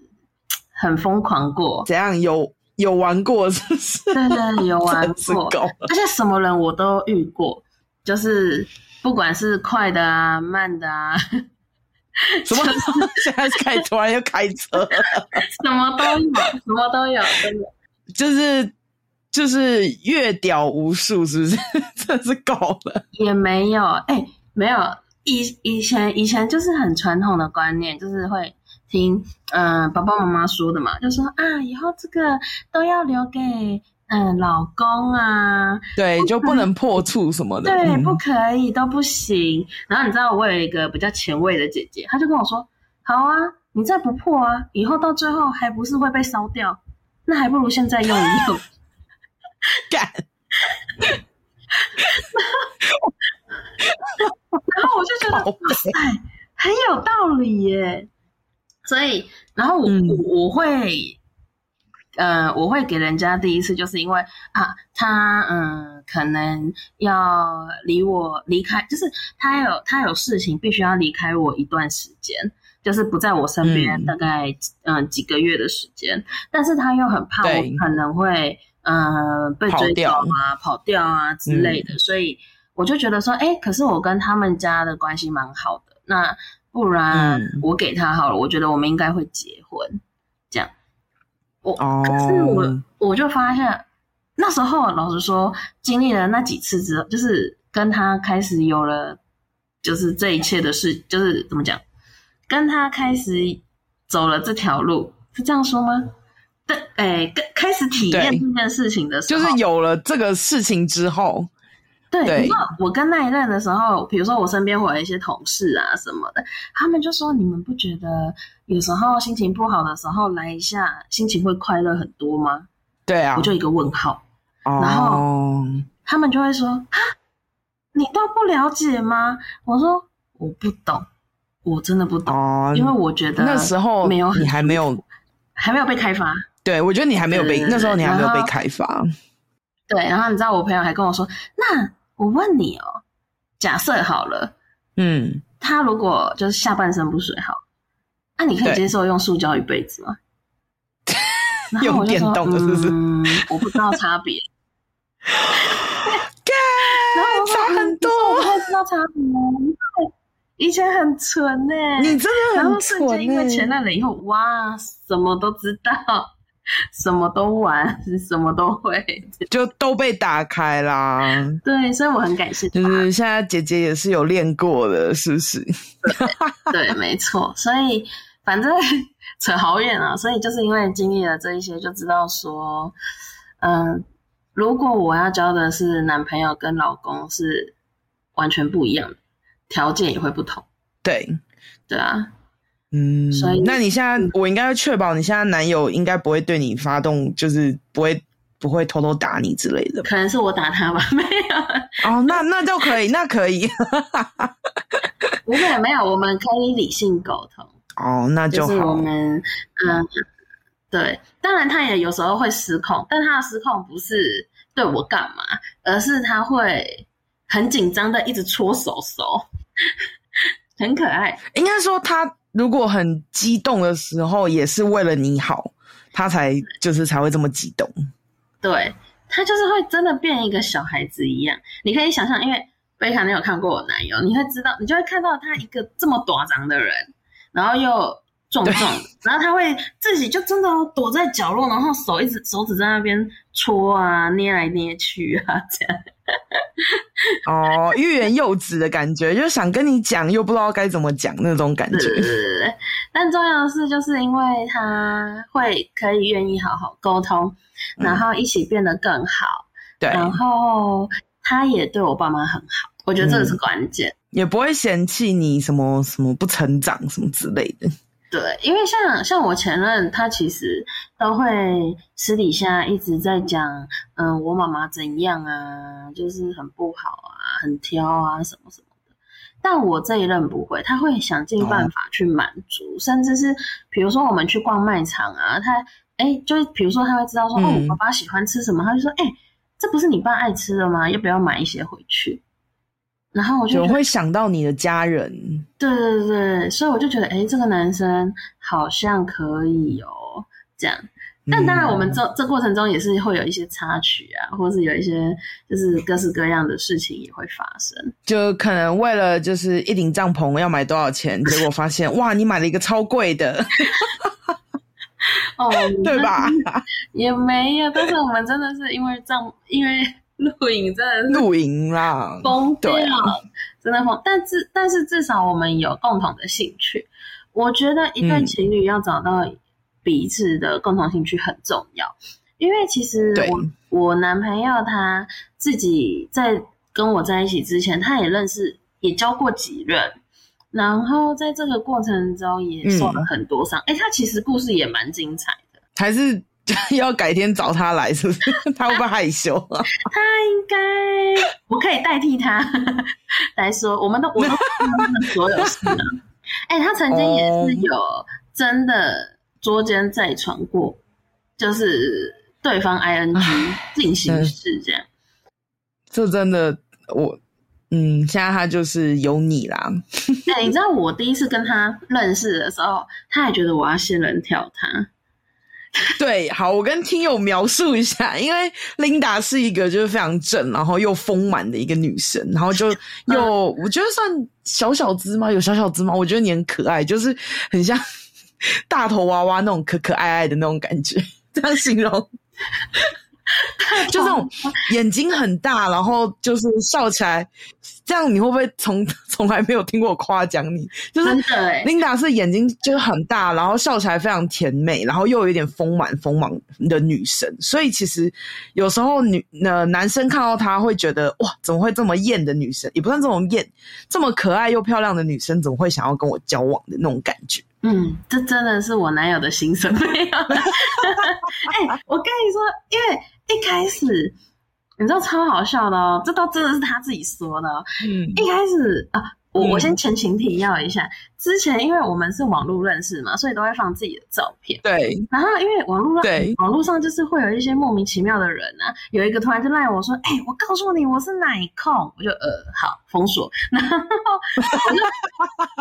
Speaker 2: 很疯狂过。
Speaker 1: 怎样有？有玩过是不是？
Speaker 2: 对对，有玩过，而且什么人我都遇过，就是不管是快的啊、慢的啊，<laughs>
Speaker 1: 什么？现在开突然又开车，<laughs>
Speaker 2: 什么都有，什么都有，真的
Speaker 1: 就是就是越屌无数，是不是？<laughs> 真是够了。
Speaker 2: 也没有，哎、欸，没有。以以前以前就是很传统的观念，就是会听嗯、呃、爸爸妈妈说的嘛，就说啊，以后这个都要留给嗯、呃、老公啊，
Speaker 1: 对，就不能破处什么的，
Speaker 2: 对，
Speaker 1: 嗯、
Speaker 2: 不可以都不行。然后你知道我有一个比较前卫的姐姐，她就跟我说，好啊，你再不破啊，以后到最后还不是会被烧掉？那还不如现在用一用，<laughs> 干。<laughs> 然后我就觉得哇塞，很有道理耶。所以，然后我、嗯、我会，呃，我会给人家第一次，就是因为啊，他嗯，可能要离我离开，就是他有他有事情必须要离开我一段时间，就是不在我身边，大概嗯、呃、几个月的时间。但是他又很怕我可能会嗯、呃、被追走啊、跑掉，跑掉啊之类的，嗯、所以。我就觉得说，哎、欸，可是我跟他们家的关系蛮好的，那不然我给他好了。嗯、我觉得我们应该会结婚，这样。我、哦、可是我我就发现，那时候老实说，经历了那几次之后，就是跟他开始有了，就是这一切的事，就是怎么讲，跟他开始走了这条路，是这样说吗？对，哎、欸，跟开始体验这件事情的时候，
Speaker 1: 就是有了这个事情之后。
Speaker 2: 对，对，你知道我跟那一任的时候，比如说我身边会有一些同事啊什么的，他们就说：“你们不觉得有时候心情不好的时候来一下，心情会快乐很多吗？”
Speaker 1: 对啊，
Speaker 2: 我就一个问号。哦、然后他们就会说：“啊，你都不了解吗？”我说：“我不懂，我真的不懂，哦、因为我觉得那时候没有，
Speaker 1: 你还没有，
Speaker 2: 还没有被开发。
Speaker 1: 对，我觉得你还没有被，对那时候你还没有被开发。
Speaker 2: 对，然后你知道我朋友还跟我说：“那。”我问你哦，假设好了，嗯，他如果就是下半身不水好，那你可以接受用塑胶一辈子吗？<laughs>
Speaker 1: 用电动的是不是？
Speaker 2: 嗯，我不知道差别。
Speaker 1: 然后差很多，
Speaker 2: 我不知道差别。以前很纯呢，
Speaker 1: 你真的很纯。然后
Speaker 2: 因为前任了以后，哇，什么都知道。<laughs> 什么都玩，<laughs> 什么都会，<laughs>
Speaker 1: 就都被打开啦。
Speaker 2: 对，所以我很感谢。
Speaker 1: 就是现在姐姐也是有练过的，是不是？
Speaker 2: 对，对，没错。所以反正扯好远啊。所以就是因为经历了这一些，就知道说，嗯，如果我要交的是男朋友跟老公是完全不一样的，条件也会不同。
Speaker 1: 对，
Speaker 2: 对啊。
Speaker 1: 嗯，所以那你现在，我应该会确保你现在男友应该不会对你发动，就是不会不会偷偷打你之类的。
Speaker 2: 可能是我打他吧，<laughs> 没有。
Speaker 1: 哦，那那就可以，那可以。<laughs>
Speaker 2: 不会，没有，我们可以理性沟通。
Speaker 1: 哦，那就好。
Speaker 2: 就是我们，嗯，对，当然他也有时候会失控，但他的失控不是对我干嘛，而是他会很紧张的一直搓手手，<laughs> 很可爱。
Speaker 1: 应该说他。如果很激动的时候，也是为了你好，他才就是才会这么激动。
Speaker 2: 对，他就是会真的变一个小孩子一样。你可以想象，因为贝卡你有看过我男友，你会知道，你就会看到他一个这么短长的人，然后又。壮壮的，对 <laughs> 然后他会自己就真的躲在角落，然后手一直手指在那边戳啊，捏来捏去啊，这样。<laughs>
Speaker 1: 哦，欲言又止的感觉，就想跟你讲，又不知道该怎么讲那种感
Speaker 2: 觉。但重要的是，就是因为他会可以愿意好好沟通，然后一起变得更好。对、嗯。然后他也对我爸妈很好，我觉得这个是关键。嗯、
Speaker 1: 也不会嫌弃你什么什么不成长什么之类的。
Speaker 2: 对，因为像像我前任，他其实都会私底下一直在讲，嗯，我妈妈怎样啊，就是很不好啊，很挑啊，什么什么的。但我这一任不会，他会想尽办法去满足，哦、甚至是比如说我们去逛卖场啊，他哎，就是比如说他会知道说，嗯、哦，我爸爸喜欢吃什么，他就说，哎，这不是你爸爱吃的吗？要不要买一些回去？然后我就
Speaker 1: 会想到你的家人，
Speaker 2: 对对对，所以我就觉得，哎，这个男生好像可以哦，这样。但当然，我们这这过程中也是会有一些插曲啊，或是有一些就是各式各样的事情也会发生。
Speaker 1: 就可能为了就是一顶帐篷要买多少钱，结果发现哇，你买了一个超贵的。
Speaker 2: 哦，<laughs>
Speaker 1: 对吧？
Speaker 2: 也没有，但是我们真的是因为帐，因为露营真的是
Speaker 1: 露营啦，
Speaker 2: 疯掉，真的疯。但至但是至少我们有共同的兴趣。我觉得一对情侣要找到彼此的共同兴趣很重要，嗯、因为其实我我男朋友他自己在跟我在一起之前，他也认识也交过几任。然后在这个过程中也受了很多伤，哎、嗯，他其实故事也蛮精彩的，
Speaker 1: 还是 <laughs> 要改天找他来，是不是？<laughs> 他会不会害羞啊？
Speaker 2: 他应该，我可以代替他 <laughs> 来说，我们都我都所有事啊。哎，他曾经也是有真的捉奸在床过，就是对方 ing 进行式这样，
Speaker 1: 这真的我。嗯，现在他就是有你啦。
Speaker 2: 哎、欸，你知道我第一次跟他认识的时候，他还觉得我要仙人跳他。<laughs>
Speaker 1: 对，好，我跟听友描述一下，因为琳达是一个就是非常正，然后又丰满的一个女生，然后就又、嗯、我觉得算小小只吗？有小小只吗？我觉得你很可爱，就是很像大头娃娃那种可可爱爱的那种感觉，这样形容。<laughs> 就这种眼睛很大，然后就是笑起来，这样你会不会从 <laughs> 从来没有听过我夸奖你？就是琳达是眼睛就是很大，然后笑起来非常甜美，然后又有一点丰满丰满的女神。所以其实有时候女呃男生看到她会觉得哇，怎么会这么艳的女生？也不算这么艳，这么可爱又漂亮的女生，怎么会想要跟我交往的那种感觉？
Speaker 2: 嗯，这真的是我男友的心声。没有，哎，我跟你说，因为。一开始，你知道超好笑的哦，这倒真的是他自己说的哦。嗯，一开始啊。我我先前情提要一下，嗯、之前因为我们是网络认识嘛，所以都会放自己的照片。对。然后因为网络上，对，网络上就是会有一些莫名其妙的人啊，有一个突然就赖我说：“哎、欸，我告诉你，我是奶控。”我就呃，好封锁。<laughs> 然后我就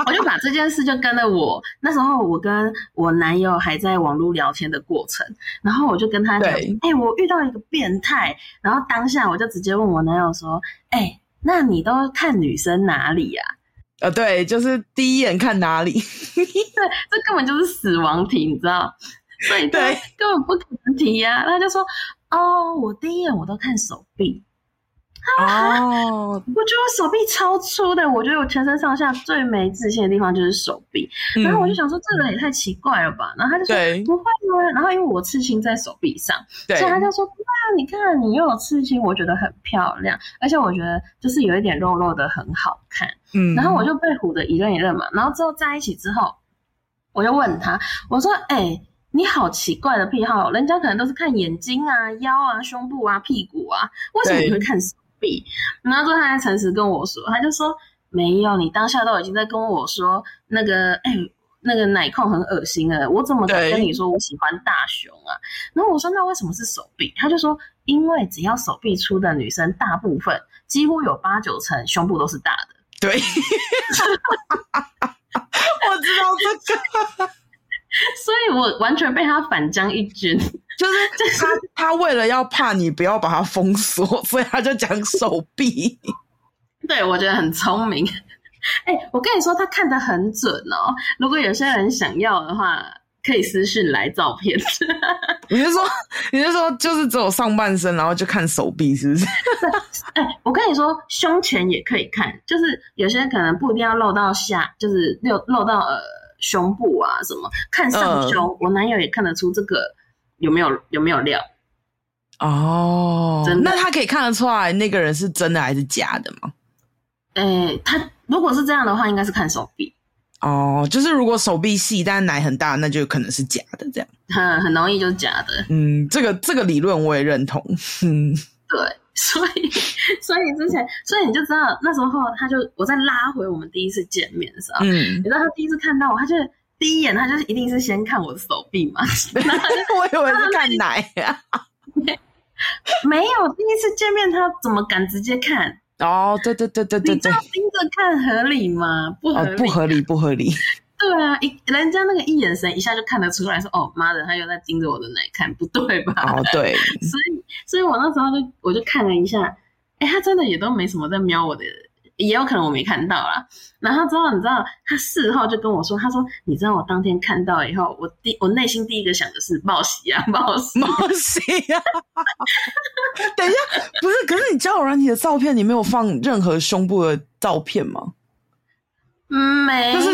Speaker 2: 我就把这件事就跟了我那时候我跟我男友还在网络聊天的过程，然后我就跟他讲：“哎、欸，我遇到一个变态。”然后当下我就直接问我男友说：“哎、欸，那你都看女生哪里呀、啊？”
Speaker 1: 呃，对，就是第一眼看哪里，<laughs>
Speaker 2: 对，这根本就是死亡题，你知道？所以对，根本不可能提呀、啊。他就说：“哦，我第一眼我都看手臂。”哦，我觉得我手臂超粗的，我觉得我全身上下最没自信的地方就是手臂。嗯、然后我就想说，这个人也太奇怪了吧？然后他就说：“不会吗？”然后因为我刺青在手臂上，对所以他就说：“哇，你看你又有刺青，我觉得很漂亮，而且我觉得就是有一点肉肉的很好看。”嗯，然后我就被唬得一愣一愣嘛。然后之后在一起之后，我就问他，我说：“哎、欸，你好奇怪的癖好，人家可能都是看眼睛啊、腰啊、胸部啊、屁股啊，为什么你会看手？”然后之后他还诚实跟我说，他就说没有，你当下都已经在跟我说那个，哎，那个奶控很恶心了，我怎么敢跟你说我喜欢大胸啊？然后我说那为什么是手臂？他就说因为只要手臂粗的女生，大部分几乎有八九成胸部都是大的。<laughs> 对，<laughs>
Speaker 1: 我知道这个。<laughs>
Speaker 2: 所以我完全被他反将一军，
Speaker 1: 就是他他为了要怕你不要把他封锁，所以他就讲手臂。<laughs>
Speaker 2: 对，我觉得很聪明。哎、欸，我跟你说，他看得很准哦。如果有些人想要的话，可以私信来照片。<laughs>
Speaker 1: 你是说你是说就是只有上半身，然后就看手臂，是不是？<laughs>
Speaker 2: 哎、欸，我跟你说，胸前也可以看，就是有些人可能不一定要露到下，就是露露到呃。胸部啊，什么看上胸，呃、我男友也看得出这个有没有有没有料
Speaker 1: 哦。那他可以看得出来那个人是真的还是假的吗？
Speaker 2: 诶、欸，他如果是这样的话，应该是看手臂
Speaker 1: 哦。就是如果手臂细，但奶很大，那就可能是假的，这样
Speaker 2: 很很容易就是假的。
Speaker 1: 嗯，这个这个理论我也认同。嗯，<laughs>
Speaker 2: 对。<laughs> 所以，所以之前，所以你就知道那时候，他就我在拉回我们第一次见面的时候，嗯，你知道他第一次看到我，他就第一眼，他就是一定是先看我的手臂嘛。<laughs>
Speaker 1: 我以为是看奶呀、啊，
Speaker 2: 没有，第一次见面他怎么敢直接看？
Speaker 1: 哦，对对对对对对，
Speaker 2: 你这样盯着看合理吗？不合理、
Speaker 1: 哦，不合理，不合理。
Speaker 2: 对啊，一人家那个一眼神一下就看得出来说，哦妈的，他又在盯着我的奶看，不对吧？
Speaker 1: 哦，对，<laughs>
Speaker 2: 所以，所以我那时候就我就看了一下，哎，他真的也都没什么在瞄我的。也有可能我没看到啦，然后之后你知道，他事后就跟我说，他说，你知道我当天看到以后，我第我内心第一个想的是报喜啊，<laughs> 报喜，
Speaker 1: 报喜啊！<laughs> 等一下，不是，可是你交友软体的照片，你没有放任何胸部的照片吗？
Speaker 2: 没，
Speaker 1: 就是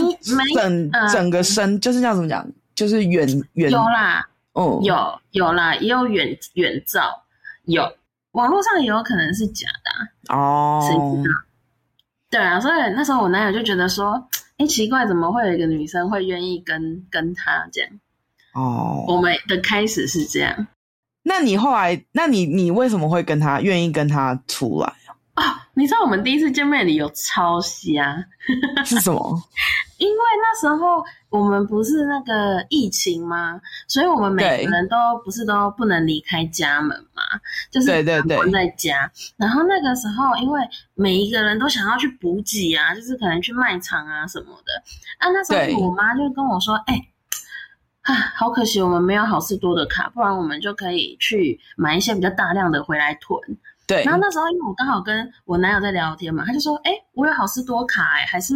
Speaker 1: 整、嗯、整个身，就是这样怎么讲，就是远远。
Speaker 2: 有啦，
Speaker 1: 哦，
Speaker 2: 有有啦，也有远远照，有网络上也有可能是假的、啊、哦，谁知道？对啊，所以那时候我男友就觉得说，哎，奇怪，怎么会有一个女生会愿意跟跟他这样？哦，我们的开始是这样。
Speaker 1: 那你后来，那你你为什么会跟他愿意跟他出来？
Speaker 2: 哦，你知道我们第一次见面理由超瞎，
Speaker 1: 是什么？<laughs>
Speaker 2: 因为那时候我们不是那个疫情吗？所以我们每个人都不是都不能离开家门嘛，就是关在家。然后那个时候，因为每一个人都想要去补给啊，就是可能去卖场啊什么的。啊，那时候我妈就跟我说：“哎，啊，好可惜，我们没有好事多的卡，不然我们就可以去买一些比较大量的回来囤。”
Speaker 1: 对，
Speaker 2: 然后那时候因为我刚好跟我男友在聊天嘛，他就说：“哎，我有好事多卡哎，还是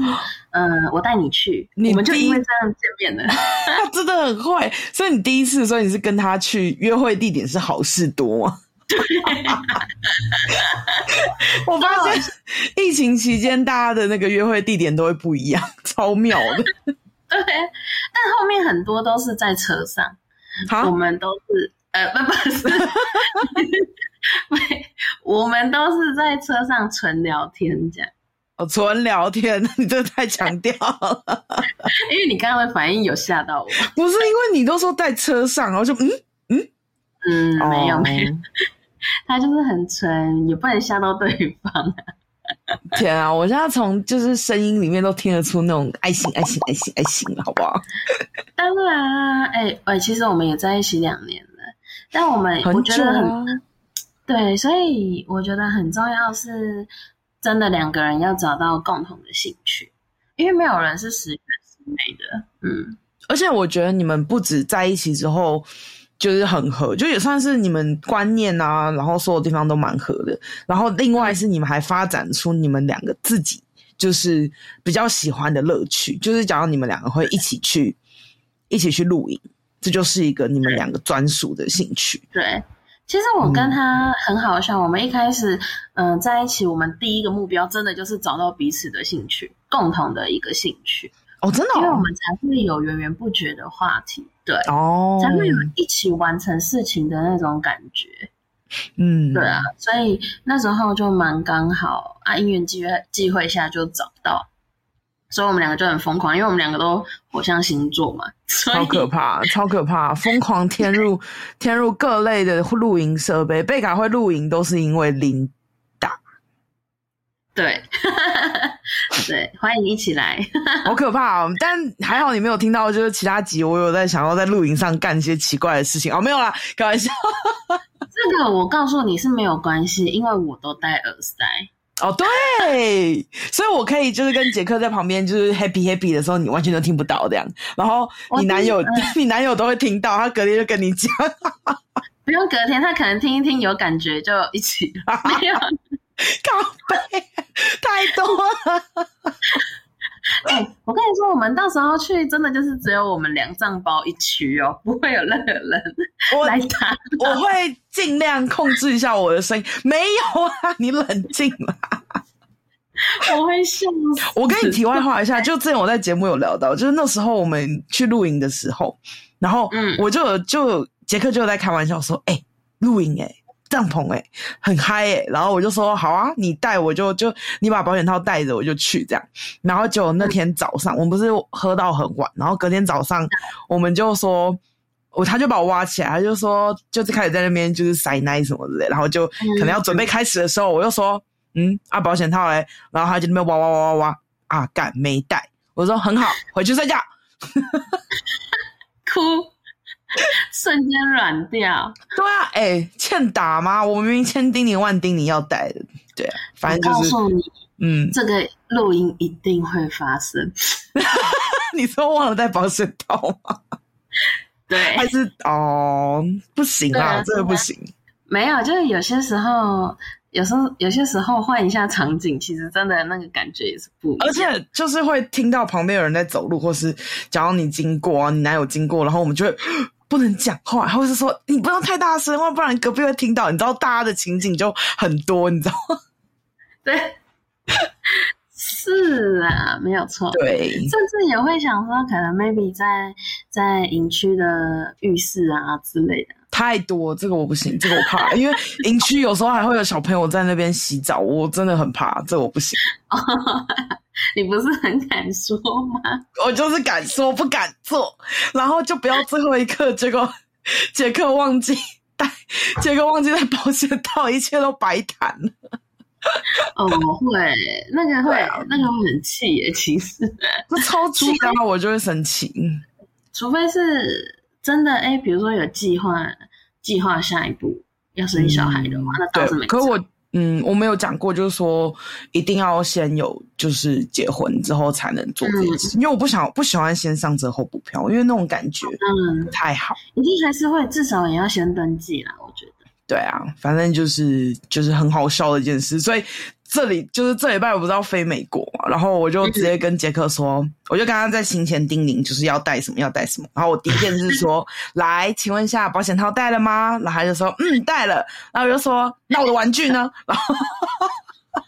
Speaker 2: 嗯、呃，我带你去。你”我们就因为这样见面的。
Speaker 1: 他 <laughs> 真的很会，所以你第一次说你是跟他去约会地点是好事多。<laughs> 我发现疫情期间大家的那个约会地点都会不一样，超妙的。<laughs>
Speaker 2: 对，但后面很多都是在车上，我们都是呃，不不是。<laughs> 我们都是在车上纯聊天这样。
Speaker 1: 哦，纯聊天，<laughs> 你这太强调了。<laughs>
Speaker 2: 因为你刚刚的反应有吓到我。
Speaker 1: 不是因为你都说在车上，然后就嗯嗯
Speaker 2: 嗯，没有没有，他就是很纯，也不能吓到对方啊。
Speaker 1: 天啊，我现在从就是声音里面都听得出那种爱心爱心爱心爱心，好不好？
Speaker 2: 当然啊，哎、欸、哎，其实我们也在一起两年了，但我们我觉得很。对，所以我觉得很重要是，真的两个人要找到共同的兴趣，因为没有人是十全十美的。嗯，
Speaker 1: 而且我觉得你们不止在一起之后就是很合，就也算是你们观念啊，然后所有地方都蛮合的。然后另外是你们还发展出你们两个自己就是比较喜欢的乐趣，就是假如你们两个会一起去一起去露营，这就是一个你们两个专属的兴趣。
Speaker 2: 对。其实我跟他很好笑，嗯、我们一开始嗯、呃、在一起，我们第一个目标真的就是找到彼此的兴趣，共同的一个兴趣。
Speaker 1: 哦，真的、哦，
Speaker 2: 因为我们才会有源源不绝的话题，对。哦，才会有一起完成事情的那种感觉，嗯，对啊，所以那时候就蛮刚好啊，因缘机会机会下就找到。所以我们两个就很疯狂，因为我们两个都火象星座嘛，
Speaker 1: 超可怕，超可怕，疯狂添入添入各类的露营设备。贝卡会露营都是因为琳达，
Speaker 2: 对，<laughs> 对，欢迎一起来，
Speaker 1: 好可怕哦！但还好你没有听到，就是其他集我有在想要在露营上干一些奇怪的事情哦，没有啦，开玩笑。<laughs>
Speaker 2: 这个我告诉你是没有关系，因为我都戴耳塞。
Speaker 1: 哦，对，所以我可以就是跟杰克在旁边就是 happy happy 的时候，你完全都听不到这样。然后你男友，你男友都会听到，他隔天就跟你讲，<laughs>
Speaker 2: 不用隔天，他可能听一听有感觉就一起。没有，
Speaker 1: 靠背太多了。<laughs>
Speaker 2: 哎、欸，我跟你说，我们到时候去，真的就是只有我们两帐包一区哦，不会有任何人来打。
Speaker 1: 我会尽量控制一下我的声音。没有啊，你冷静啦。<laughs>
Speaker 2: 我会笑死。
Speaker 1: 我跟你题外话一下，就之前我在节目有聊到，就是那时候我们去露营的时候，然后我就有就杰克就在开玩笑说：“哎、欸，露营哎、欸。”帐篷诶、欸、很嗨诶、欸、然后我就说好啊，你带我就就你把保险套带着我就去。这样，然后就那天早上、嗯、我们不是喝到很晚，然后隔天早上我们就说，我他就把我挖起来，他就说就是开始在那边就是塞奶什么之类，然后就可能要准备开始的时候，我就说嗯啊保险套嘞，然后他就那边挖挖挖挖挖啊干没带，我说很好，回去睡觉，<laughs>
Speaker 2: 哭。<laughs> 瞬间软掉，
Speaker 1: 对啊，哎、欸，欠打吗？我明明千叮咛万叮咛要带的，对啊，反正就是，
Speaker 2: 告诉你，嗯，这个录音一定会发生，
Speaker 1: 你 <laughs> 你说忘了带保险套吗？<laughs>
Speaker 2: 对，
Speaker 1: 还是哦，不行啊，啊这个不行。
Speaker 2: 没有，就是有些时候，有时候有些时候换一下场景，其实真的那个感觉也是不一样。
Speaker 1: 而且就是会听到旁边有人在走路，或是假如你经过啊，你男友经过，然后我们就会不能讲话，或是说你不要太大声，不然隔壁会听到。你知道大家的情景就很多，你知道吗？
Speaker 2: 对。是啊，没有错。
Speaker 1: 对，
Speaker 2: 甚至也会想说，可能 maybe 在在营区的浴室啊之类的。
Speaker 1: 太多，这个我不行，这个我怕，因为营区有时候还会有小朋友在那边洗澡，我真的很怕，这个我不行。<laughs>
Speaker 2: 你不是很敢说吗？
Speaker 1: 我就是敢说，不敢做，然后就不要最后一刻，结果杰克忘记带，杰克忘记带保险套，一切都白谈了。<laughs>
Speaker 2: 哦，会，那个会，啊、那个会很气耶。其实，<laughs>
Speaker 1: 这超气的话，我就会生气。
Speaker 2: 除非是真的，哎，比如说有计划，计划下一步要生小孩的话，嗯、那倒是没。
Speaker 1: 可我，嗯，我没有讲过，就是说一定要先有，就是结婚之后才能做这件事，嗯、因为我不想不喜欢先上车后补票，因为那种感觉嗯不太好。
Speaker 2: 一定还是会，至少也要先登记啦，我觉得。
Speaker 1: 对啊，反正就是就是很好笑的一件事，所以这里就是这礼拜我不是要飞美国嘛，然后我就直接跟杰克说，我就刚刚在行前叮咛，就是要带什么要带什么，然后我第一件事说，来，请问一下保险套带了吗？然后他就说，嗯，带了，然后我就说，那我的玩具呢？然后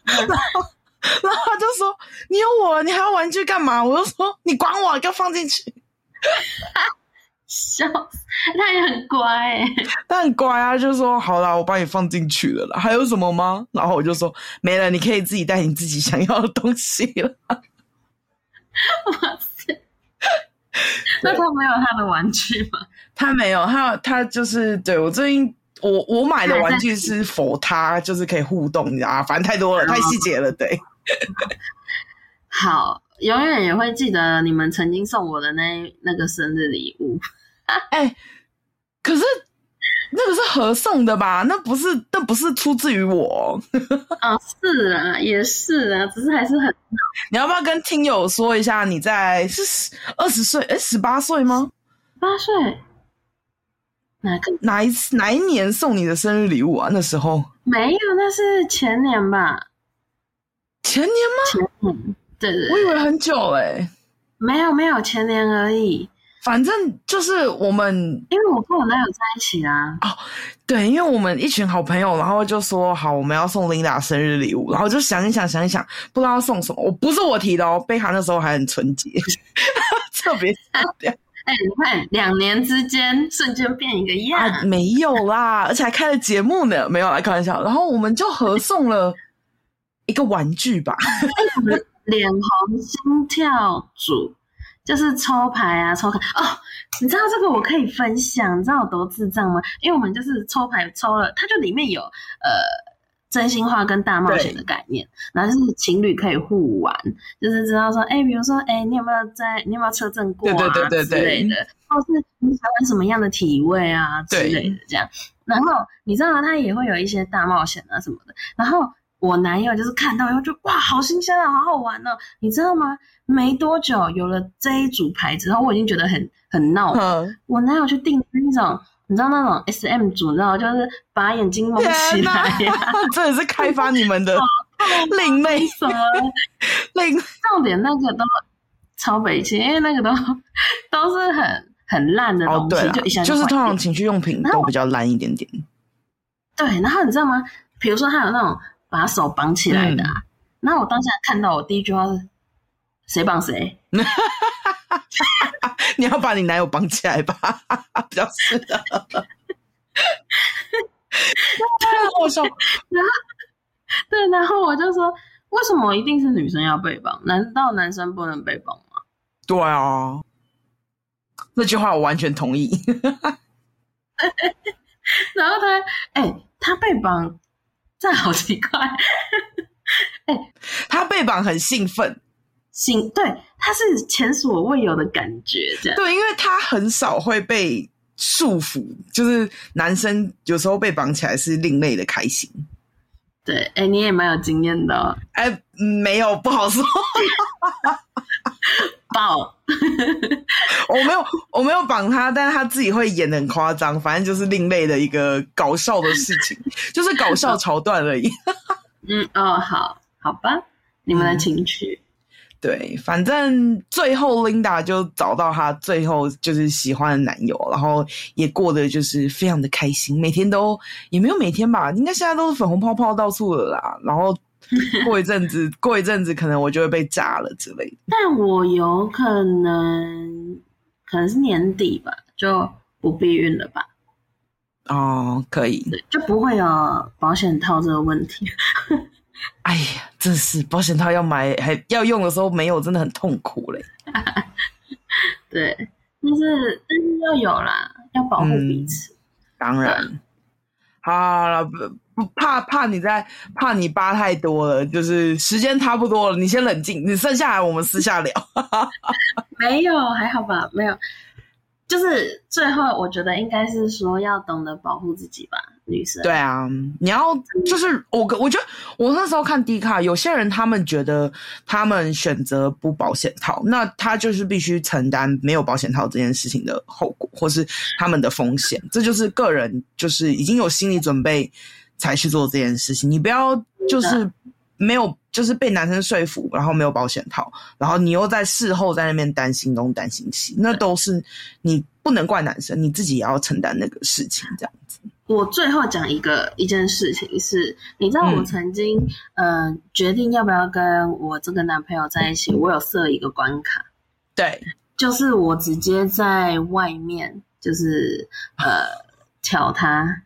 Speaker 1: 然后然后他就说，你有我，你还要玩具干嘛？我就说，你管我，给我放进去。
Speaker 2: 笑死，他也很乖哎，<laughs>
Speaker 1: 他很乖啊，就说好啦，我把你放进去了啦。还有什么吗？然后我就说没了，你可以自己带你自己想要的东西了。<laughs> 哇塞，
Speaker 2: 那他没有他的玩具吗？
Speaker 1: 他没有，他他就是对我最近我我买的玩具是 for 他，就是可以互动，你知道啊，反正太多了，太细节了，对。<laughs>
Speaker 2: 好，永远也会记得你们曾经送我的那那个生日礼物。<laughs>
Speaker 1: 哎、欸，可是那个是合送的吧？那不是，那不是出自于我。
Speaker 2: 啊、<laughs> 哦，是啊，也是啊，只是还是很。<laughs>
Speaker 1: 你要不要跟听友说一下，你在是二十岁？哎，十八岁吗？
Speaker 2: 八岁？哪个？
Speaker 1: 哪一次？哪一年送你的生日礼物啊？那时候
Speaker 2: 没有，那是前年吧？
Speaker 1: 前年吗？
Speaker 2: 前年，对对，对。
Speaker 1: 我以为很久哎、欸。
Speaker 2: 没有，没有，前年而已。
Speaker 1: 反正就是我们，
Speaker 2: 因为我跟我男友在一起啊。
Speaker 1: 哦，对，因为我们一群好朋友，然后就说好，我们要送琳达生日礼物，然后就想一想，想一想，不知道要送什么。我不是我提的哦，贝卡那时候还很纯洁，<laughs> 特别
Speaker 2: 哎，哎，你看，两年之间瞬间变一个样。
Speaker 1: 啊，没有啦，而且还开了节目呢，没有来开玩笑。然后我们就合送了一个玩具吧，<laughs>
Speaker 2: 脸红心跳组。就是抽牌啊，抽卡哦！你知道这个我可以分享，你知道有多智障吗？因为我们就是抽牌抽了，它就里面有呃真心话跟大冒险的概念，然后就是情侣可以互玩，就是知道说，哎，比如说，哎，你有没有在，你有没有车震过啊对对对对对之类的，或是你喜欢什么样的体位啊之类的这样。然后你知道它也会有一些大冒险啊什么的。然后我男友就是看到以后就哇，好新鲜啊，好好玩哦，你知道吗？没多久，有了这一组牌子，然后，我已经觉得很很闹。嗯、我男友去订那种？你知道那种 S M 组，你知道就是把眼睛蒙起来呀、<laughs> 啊？
Speaker 1: 这也是开发你们的 <laughs> <laughs> 另类什么？另
Speaker 2: 重点那个都超北七，因为那个都都是很很烂的东西，哦、就一下就，
Speaker 1: 就是通常情趣用品都比较烂一点点。
Speaker 2: 对，然后你知道吗？比如说他有那种把手绑起来的、啊，嗯、然后我当下看到，我第一句话是。谁绑谁？<laughs>
Speaker 1: 你要把你男友绑起来吧，比较适合。太好笑。
Speaker 2: 然后，对，然后我就说，为什么一定是女生要被绑？难道男生不能被绑吗？
Speaker 1: 对啊，这句话我完全同意。<laughs>
Speaker 2: 然后他，哎、欸，他被绑，这好奇怪。<laughs> 哎、欸，
Speaker 1: 他被绑很兴奋。
Speaker 2: 行，对，他是前所未有的感觉，这样。
Speaker 1: 对，因为他很少会被束缚，就是男生有时候被绑起来是另类的开心。
Speaker 2: 对，哎、欸，你也蛮有经验的。
Speaker 1: 哎、欸，没有，不好说。<laughs> <laughs>
Speaker 2: 爆。<laughs>
Speaker 1: 我没有，我没有绑他，但是他自己会演的很夸张，反正就是另类的一个搞笑的事情，<laughs> 就是搞笑桥段而已。
Speaker 2: 嗯，哦，好，好吧，你们的情趣。嗯
Speaker 1: 对，反正最后 Linda 就找到她最后就是喜欢的男友，然后也过得就是非常的开心，每天都也没有每天吧，应该现在都是粉红泡泡到处了啦。然后 <laughs> 过一阵子，过一阵子可能我就会被炸了之类的。
Speaker 2: 但我有可能可能是年底吧，就不避孕了吧？
Speaker 1: 哦，可以，
Speaker 2: 就不会有保险套这个问题。<laughs>
Speaker 1: 哎呀，真是保险套要买还要用的时候没有，真的很痛苦嘞。<laughs>
Speaker 2: 对，但是但是要有啦，要保护彼此。
Speaker 1: 嗯、当然，好了，怕怕你在怕你扒太多了，就是时间差不多了，你先冷静，你剩下来我们私下聊。<laughs>
Speaker 2: 没有，还好吧，没有。就是最后，我觉得应该是说要懂得保护自己吧，女生。
Speaker 1: 对啊，你要就是我，我觉得我那时候看 D 卡，有些人他们觉得他们选择不保险套，那他就是必须承担没有保险套这件事情的后果，或是他们的风险。这就是个人就是已经有心理准备才去做这件事情。你不要就是没有。就是被男生说服，然后没有保险套，然后你又在事后在那边担心东担心西，那都是你不能怪男生，你自己也要承担那个事情，这样子。
Speaker 2: 我最后讲一个一件事情是，你知道我曾经嗯、呃、决定要不要跟我这个男朋友在一起，我有设一个关卡，
Speaker 1: 对，
Speaker 2: 就是我直接在外面就是呃挑他。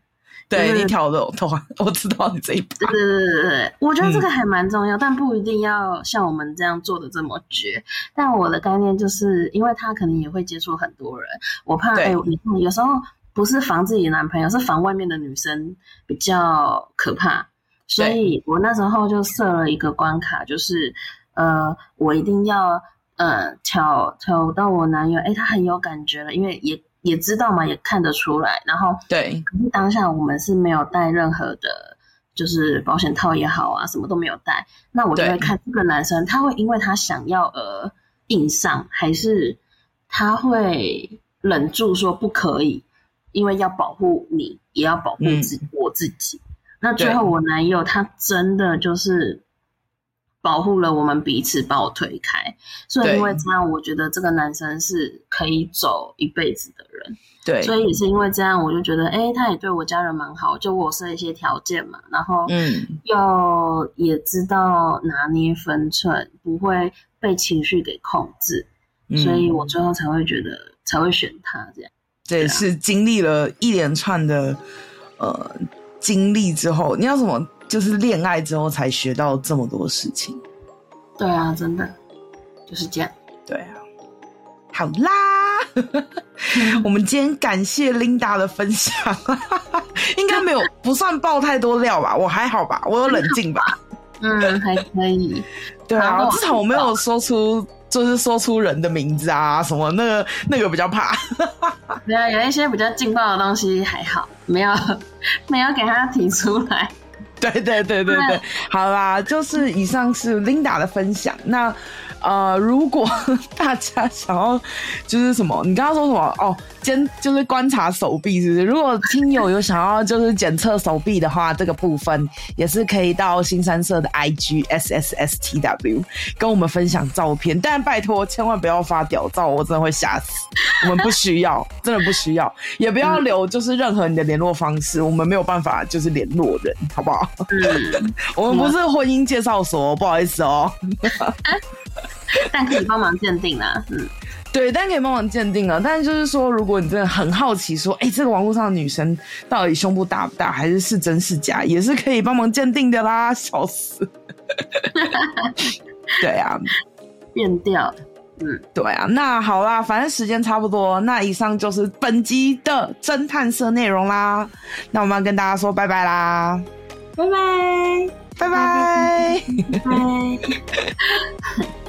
Speaker 1: 对、你挑的头，<laughs> 我知道你这一把。
Speaker 2: 对对对对对，我觉得这个还蛮重要，嗯、但不一定要像我们这样做的这么绝。但我的概念就是，因为他可能也会接触很多人，我怕哎，你看有时候不是防自己的男朋友，是防外面的女生比较可怕。所以我那时候就设了一个关卡，就是呃，我一定要呃挑挑到我男友，哎，他很有感觉了，因为也。也知道嘛，也看得出来。然后，
Speaker 1: 对，
Speaker 2: 可是当下我们是没有带任何的，就是保险套也好啊，什么都没有带。那我就会看这个男生，他会因为他想要而硬上，还是他会忍住说不可以，因为要保护你，也要保护自、嗯、我自己。那最后我男友他真的就是。保护了我们彼此，把我推开，所以因为这样，我觉得这个男生是可以走一辈子的人。
Speaker 1: 对，
Speaker 2: 所以也是因为这样，我就觉得，哎，他也对我家人蛮好，就我设一些条件嘛，然后嗯，又也知道拿捏分寸，不会被情绪给控制，嗯，所以我最后才会觉得才会选他这样。
Speaker 1: 这也，是经历了一连串的呃经历之后，你要什么？就是恋爱之后才学到这么多事情，
Speaker 2: 对啊，真的就是这样。
Speaker 1: 对啊，好啦，<laughs> 我们今天感谢 Linda 的分享，应该没有不算爆太多料吧？我还好吧？我有冷静吧？<laughs>
Speaker 2: 嗯，还可以。
Speaker 1: 对啊，至少我没有说出，就是说出人的名字啊什么，那个那个比较怕。<laughs>
Speaker 2: 对啊，有一些比较劲爆的东西还好，没有没有给他提出来。<laughs>
Speaker 1: 对对对对对，好啦，就是以上是 Linda 的分享。那呃，如果大家想要就是什么，你刚刚说什么哦？监就是观察手臂，是不是？如果听友有想要就是检测手臂的话，这个部分也是可以到新三社的 IG S S S T W 跟我们分享照片。但拜托，千万不要发屌照，我真的会吓死。我们不需要，真的不需要，也不要留就是任何你的联络方式，我们没有办法就是联络人，好不好？嗯，<laughs> 我们不是婚姻介绍所，不好意思哦。<laughs> <laughs>
Speaker 2: 但可以帮忙鉴定啊，嗯。
Speaker 1: 对，但可以帮忙鉴定啊。但是就是说，如果你真的很好奇，说，哎，这个网络上的女生到底胸部大不大，还是是真是假，也是可以帮忙鉴定的啦。笑死！对啊，
Speaker 2: 变调。嗯，
Speaker 1: 对啊。那好啦，反正时间差不多，那以上就是本集的侦探社内容啦。那我们要跟大家说拜拜啦，
Speaker 2: 拜拜，
Speaker 1: 拜拜，拜拜。<laughs> <laughs>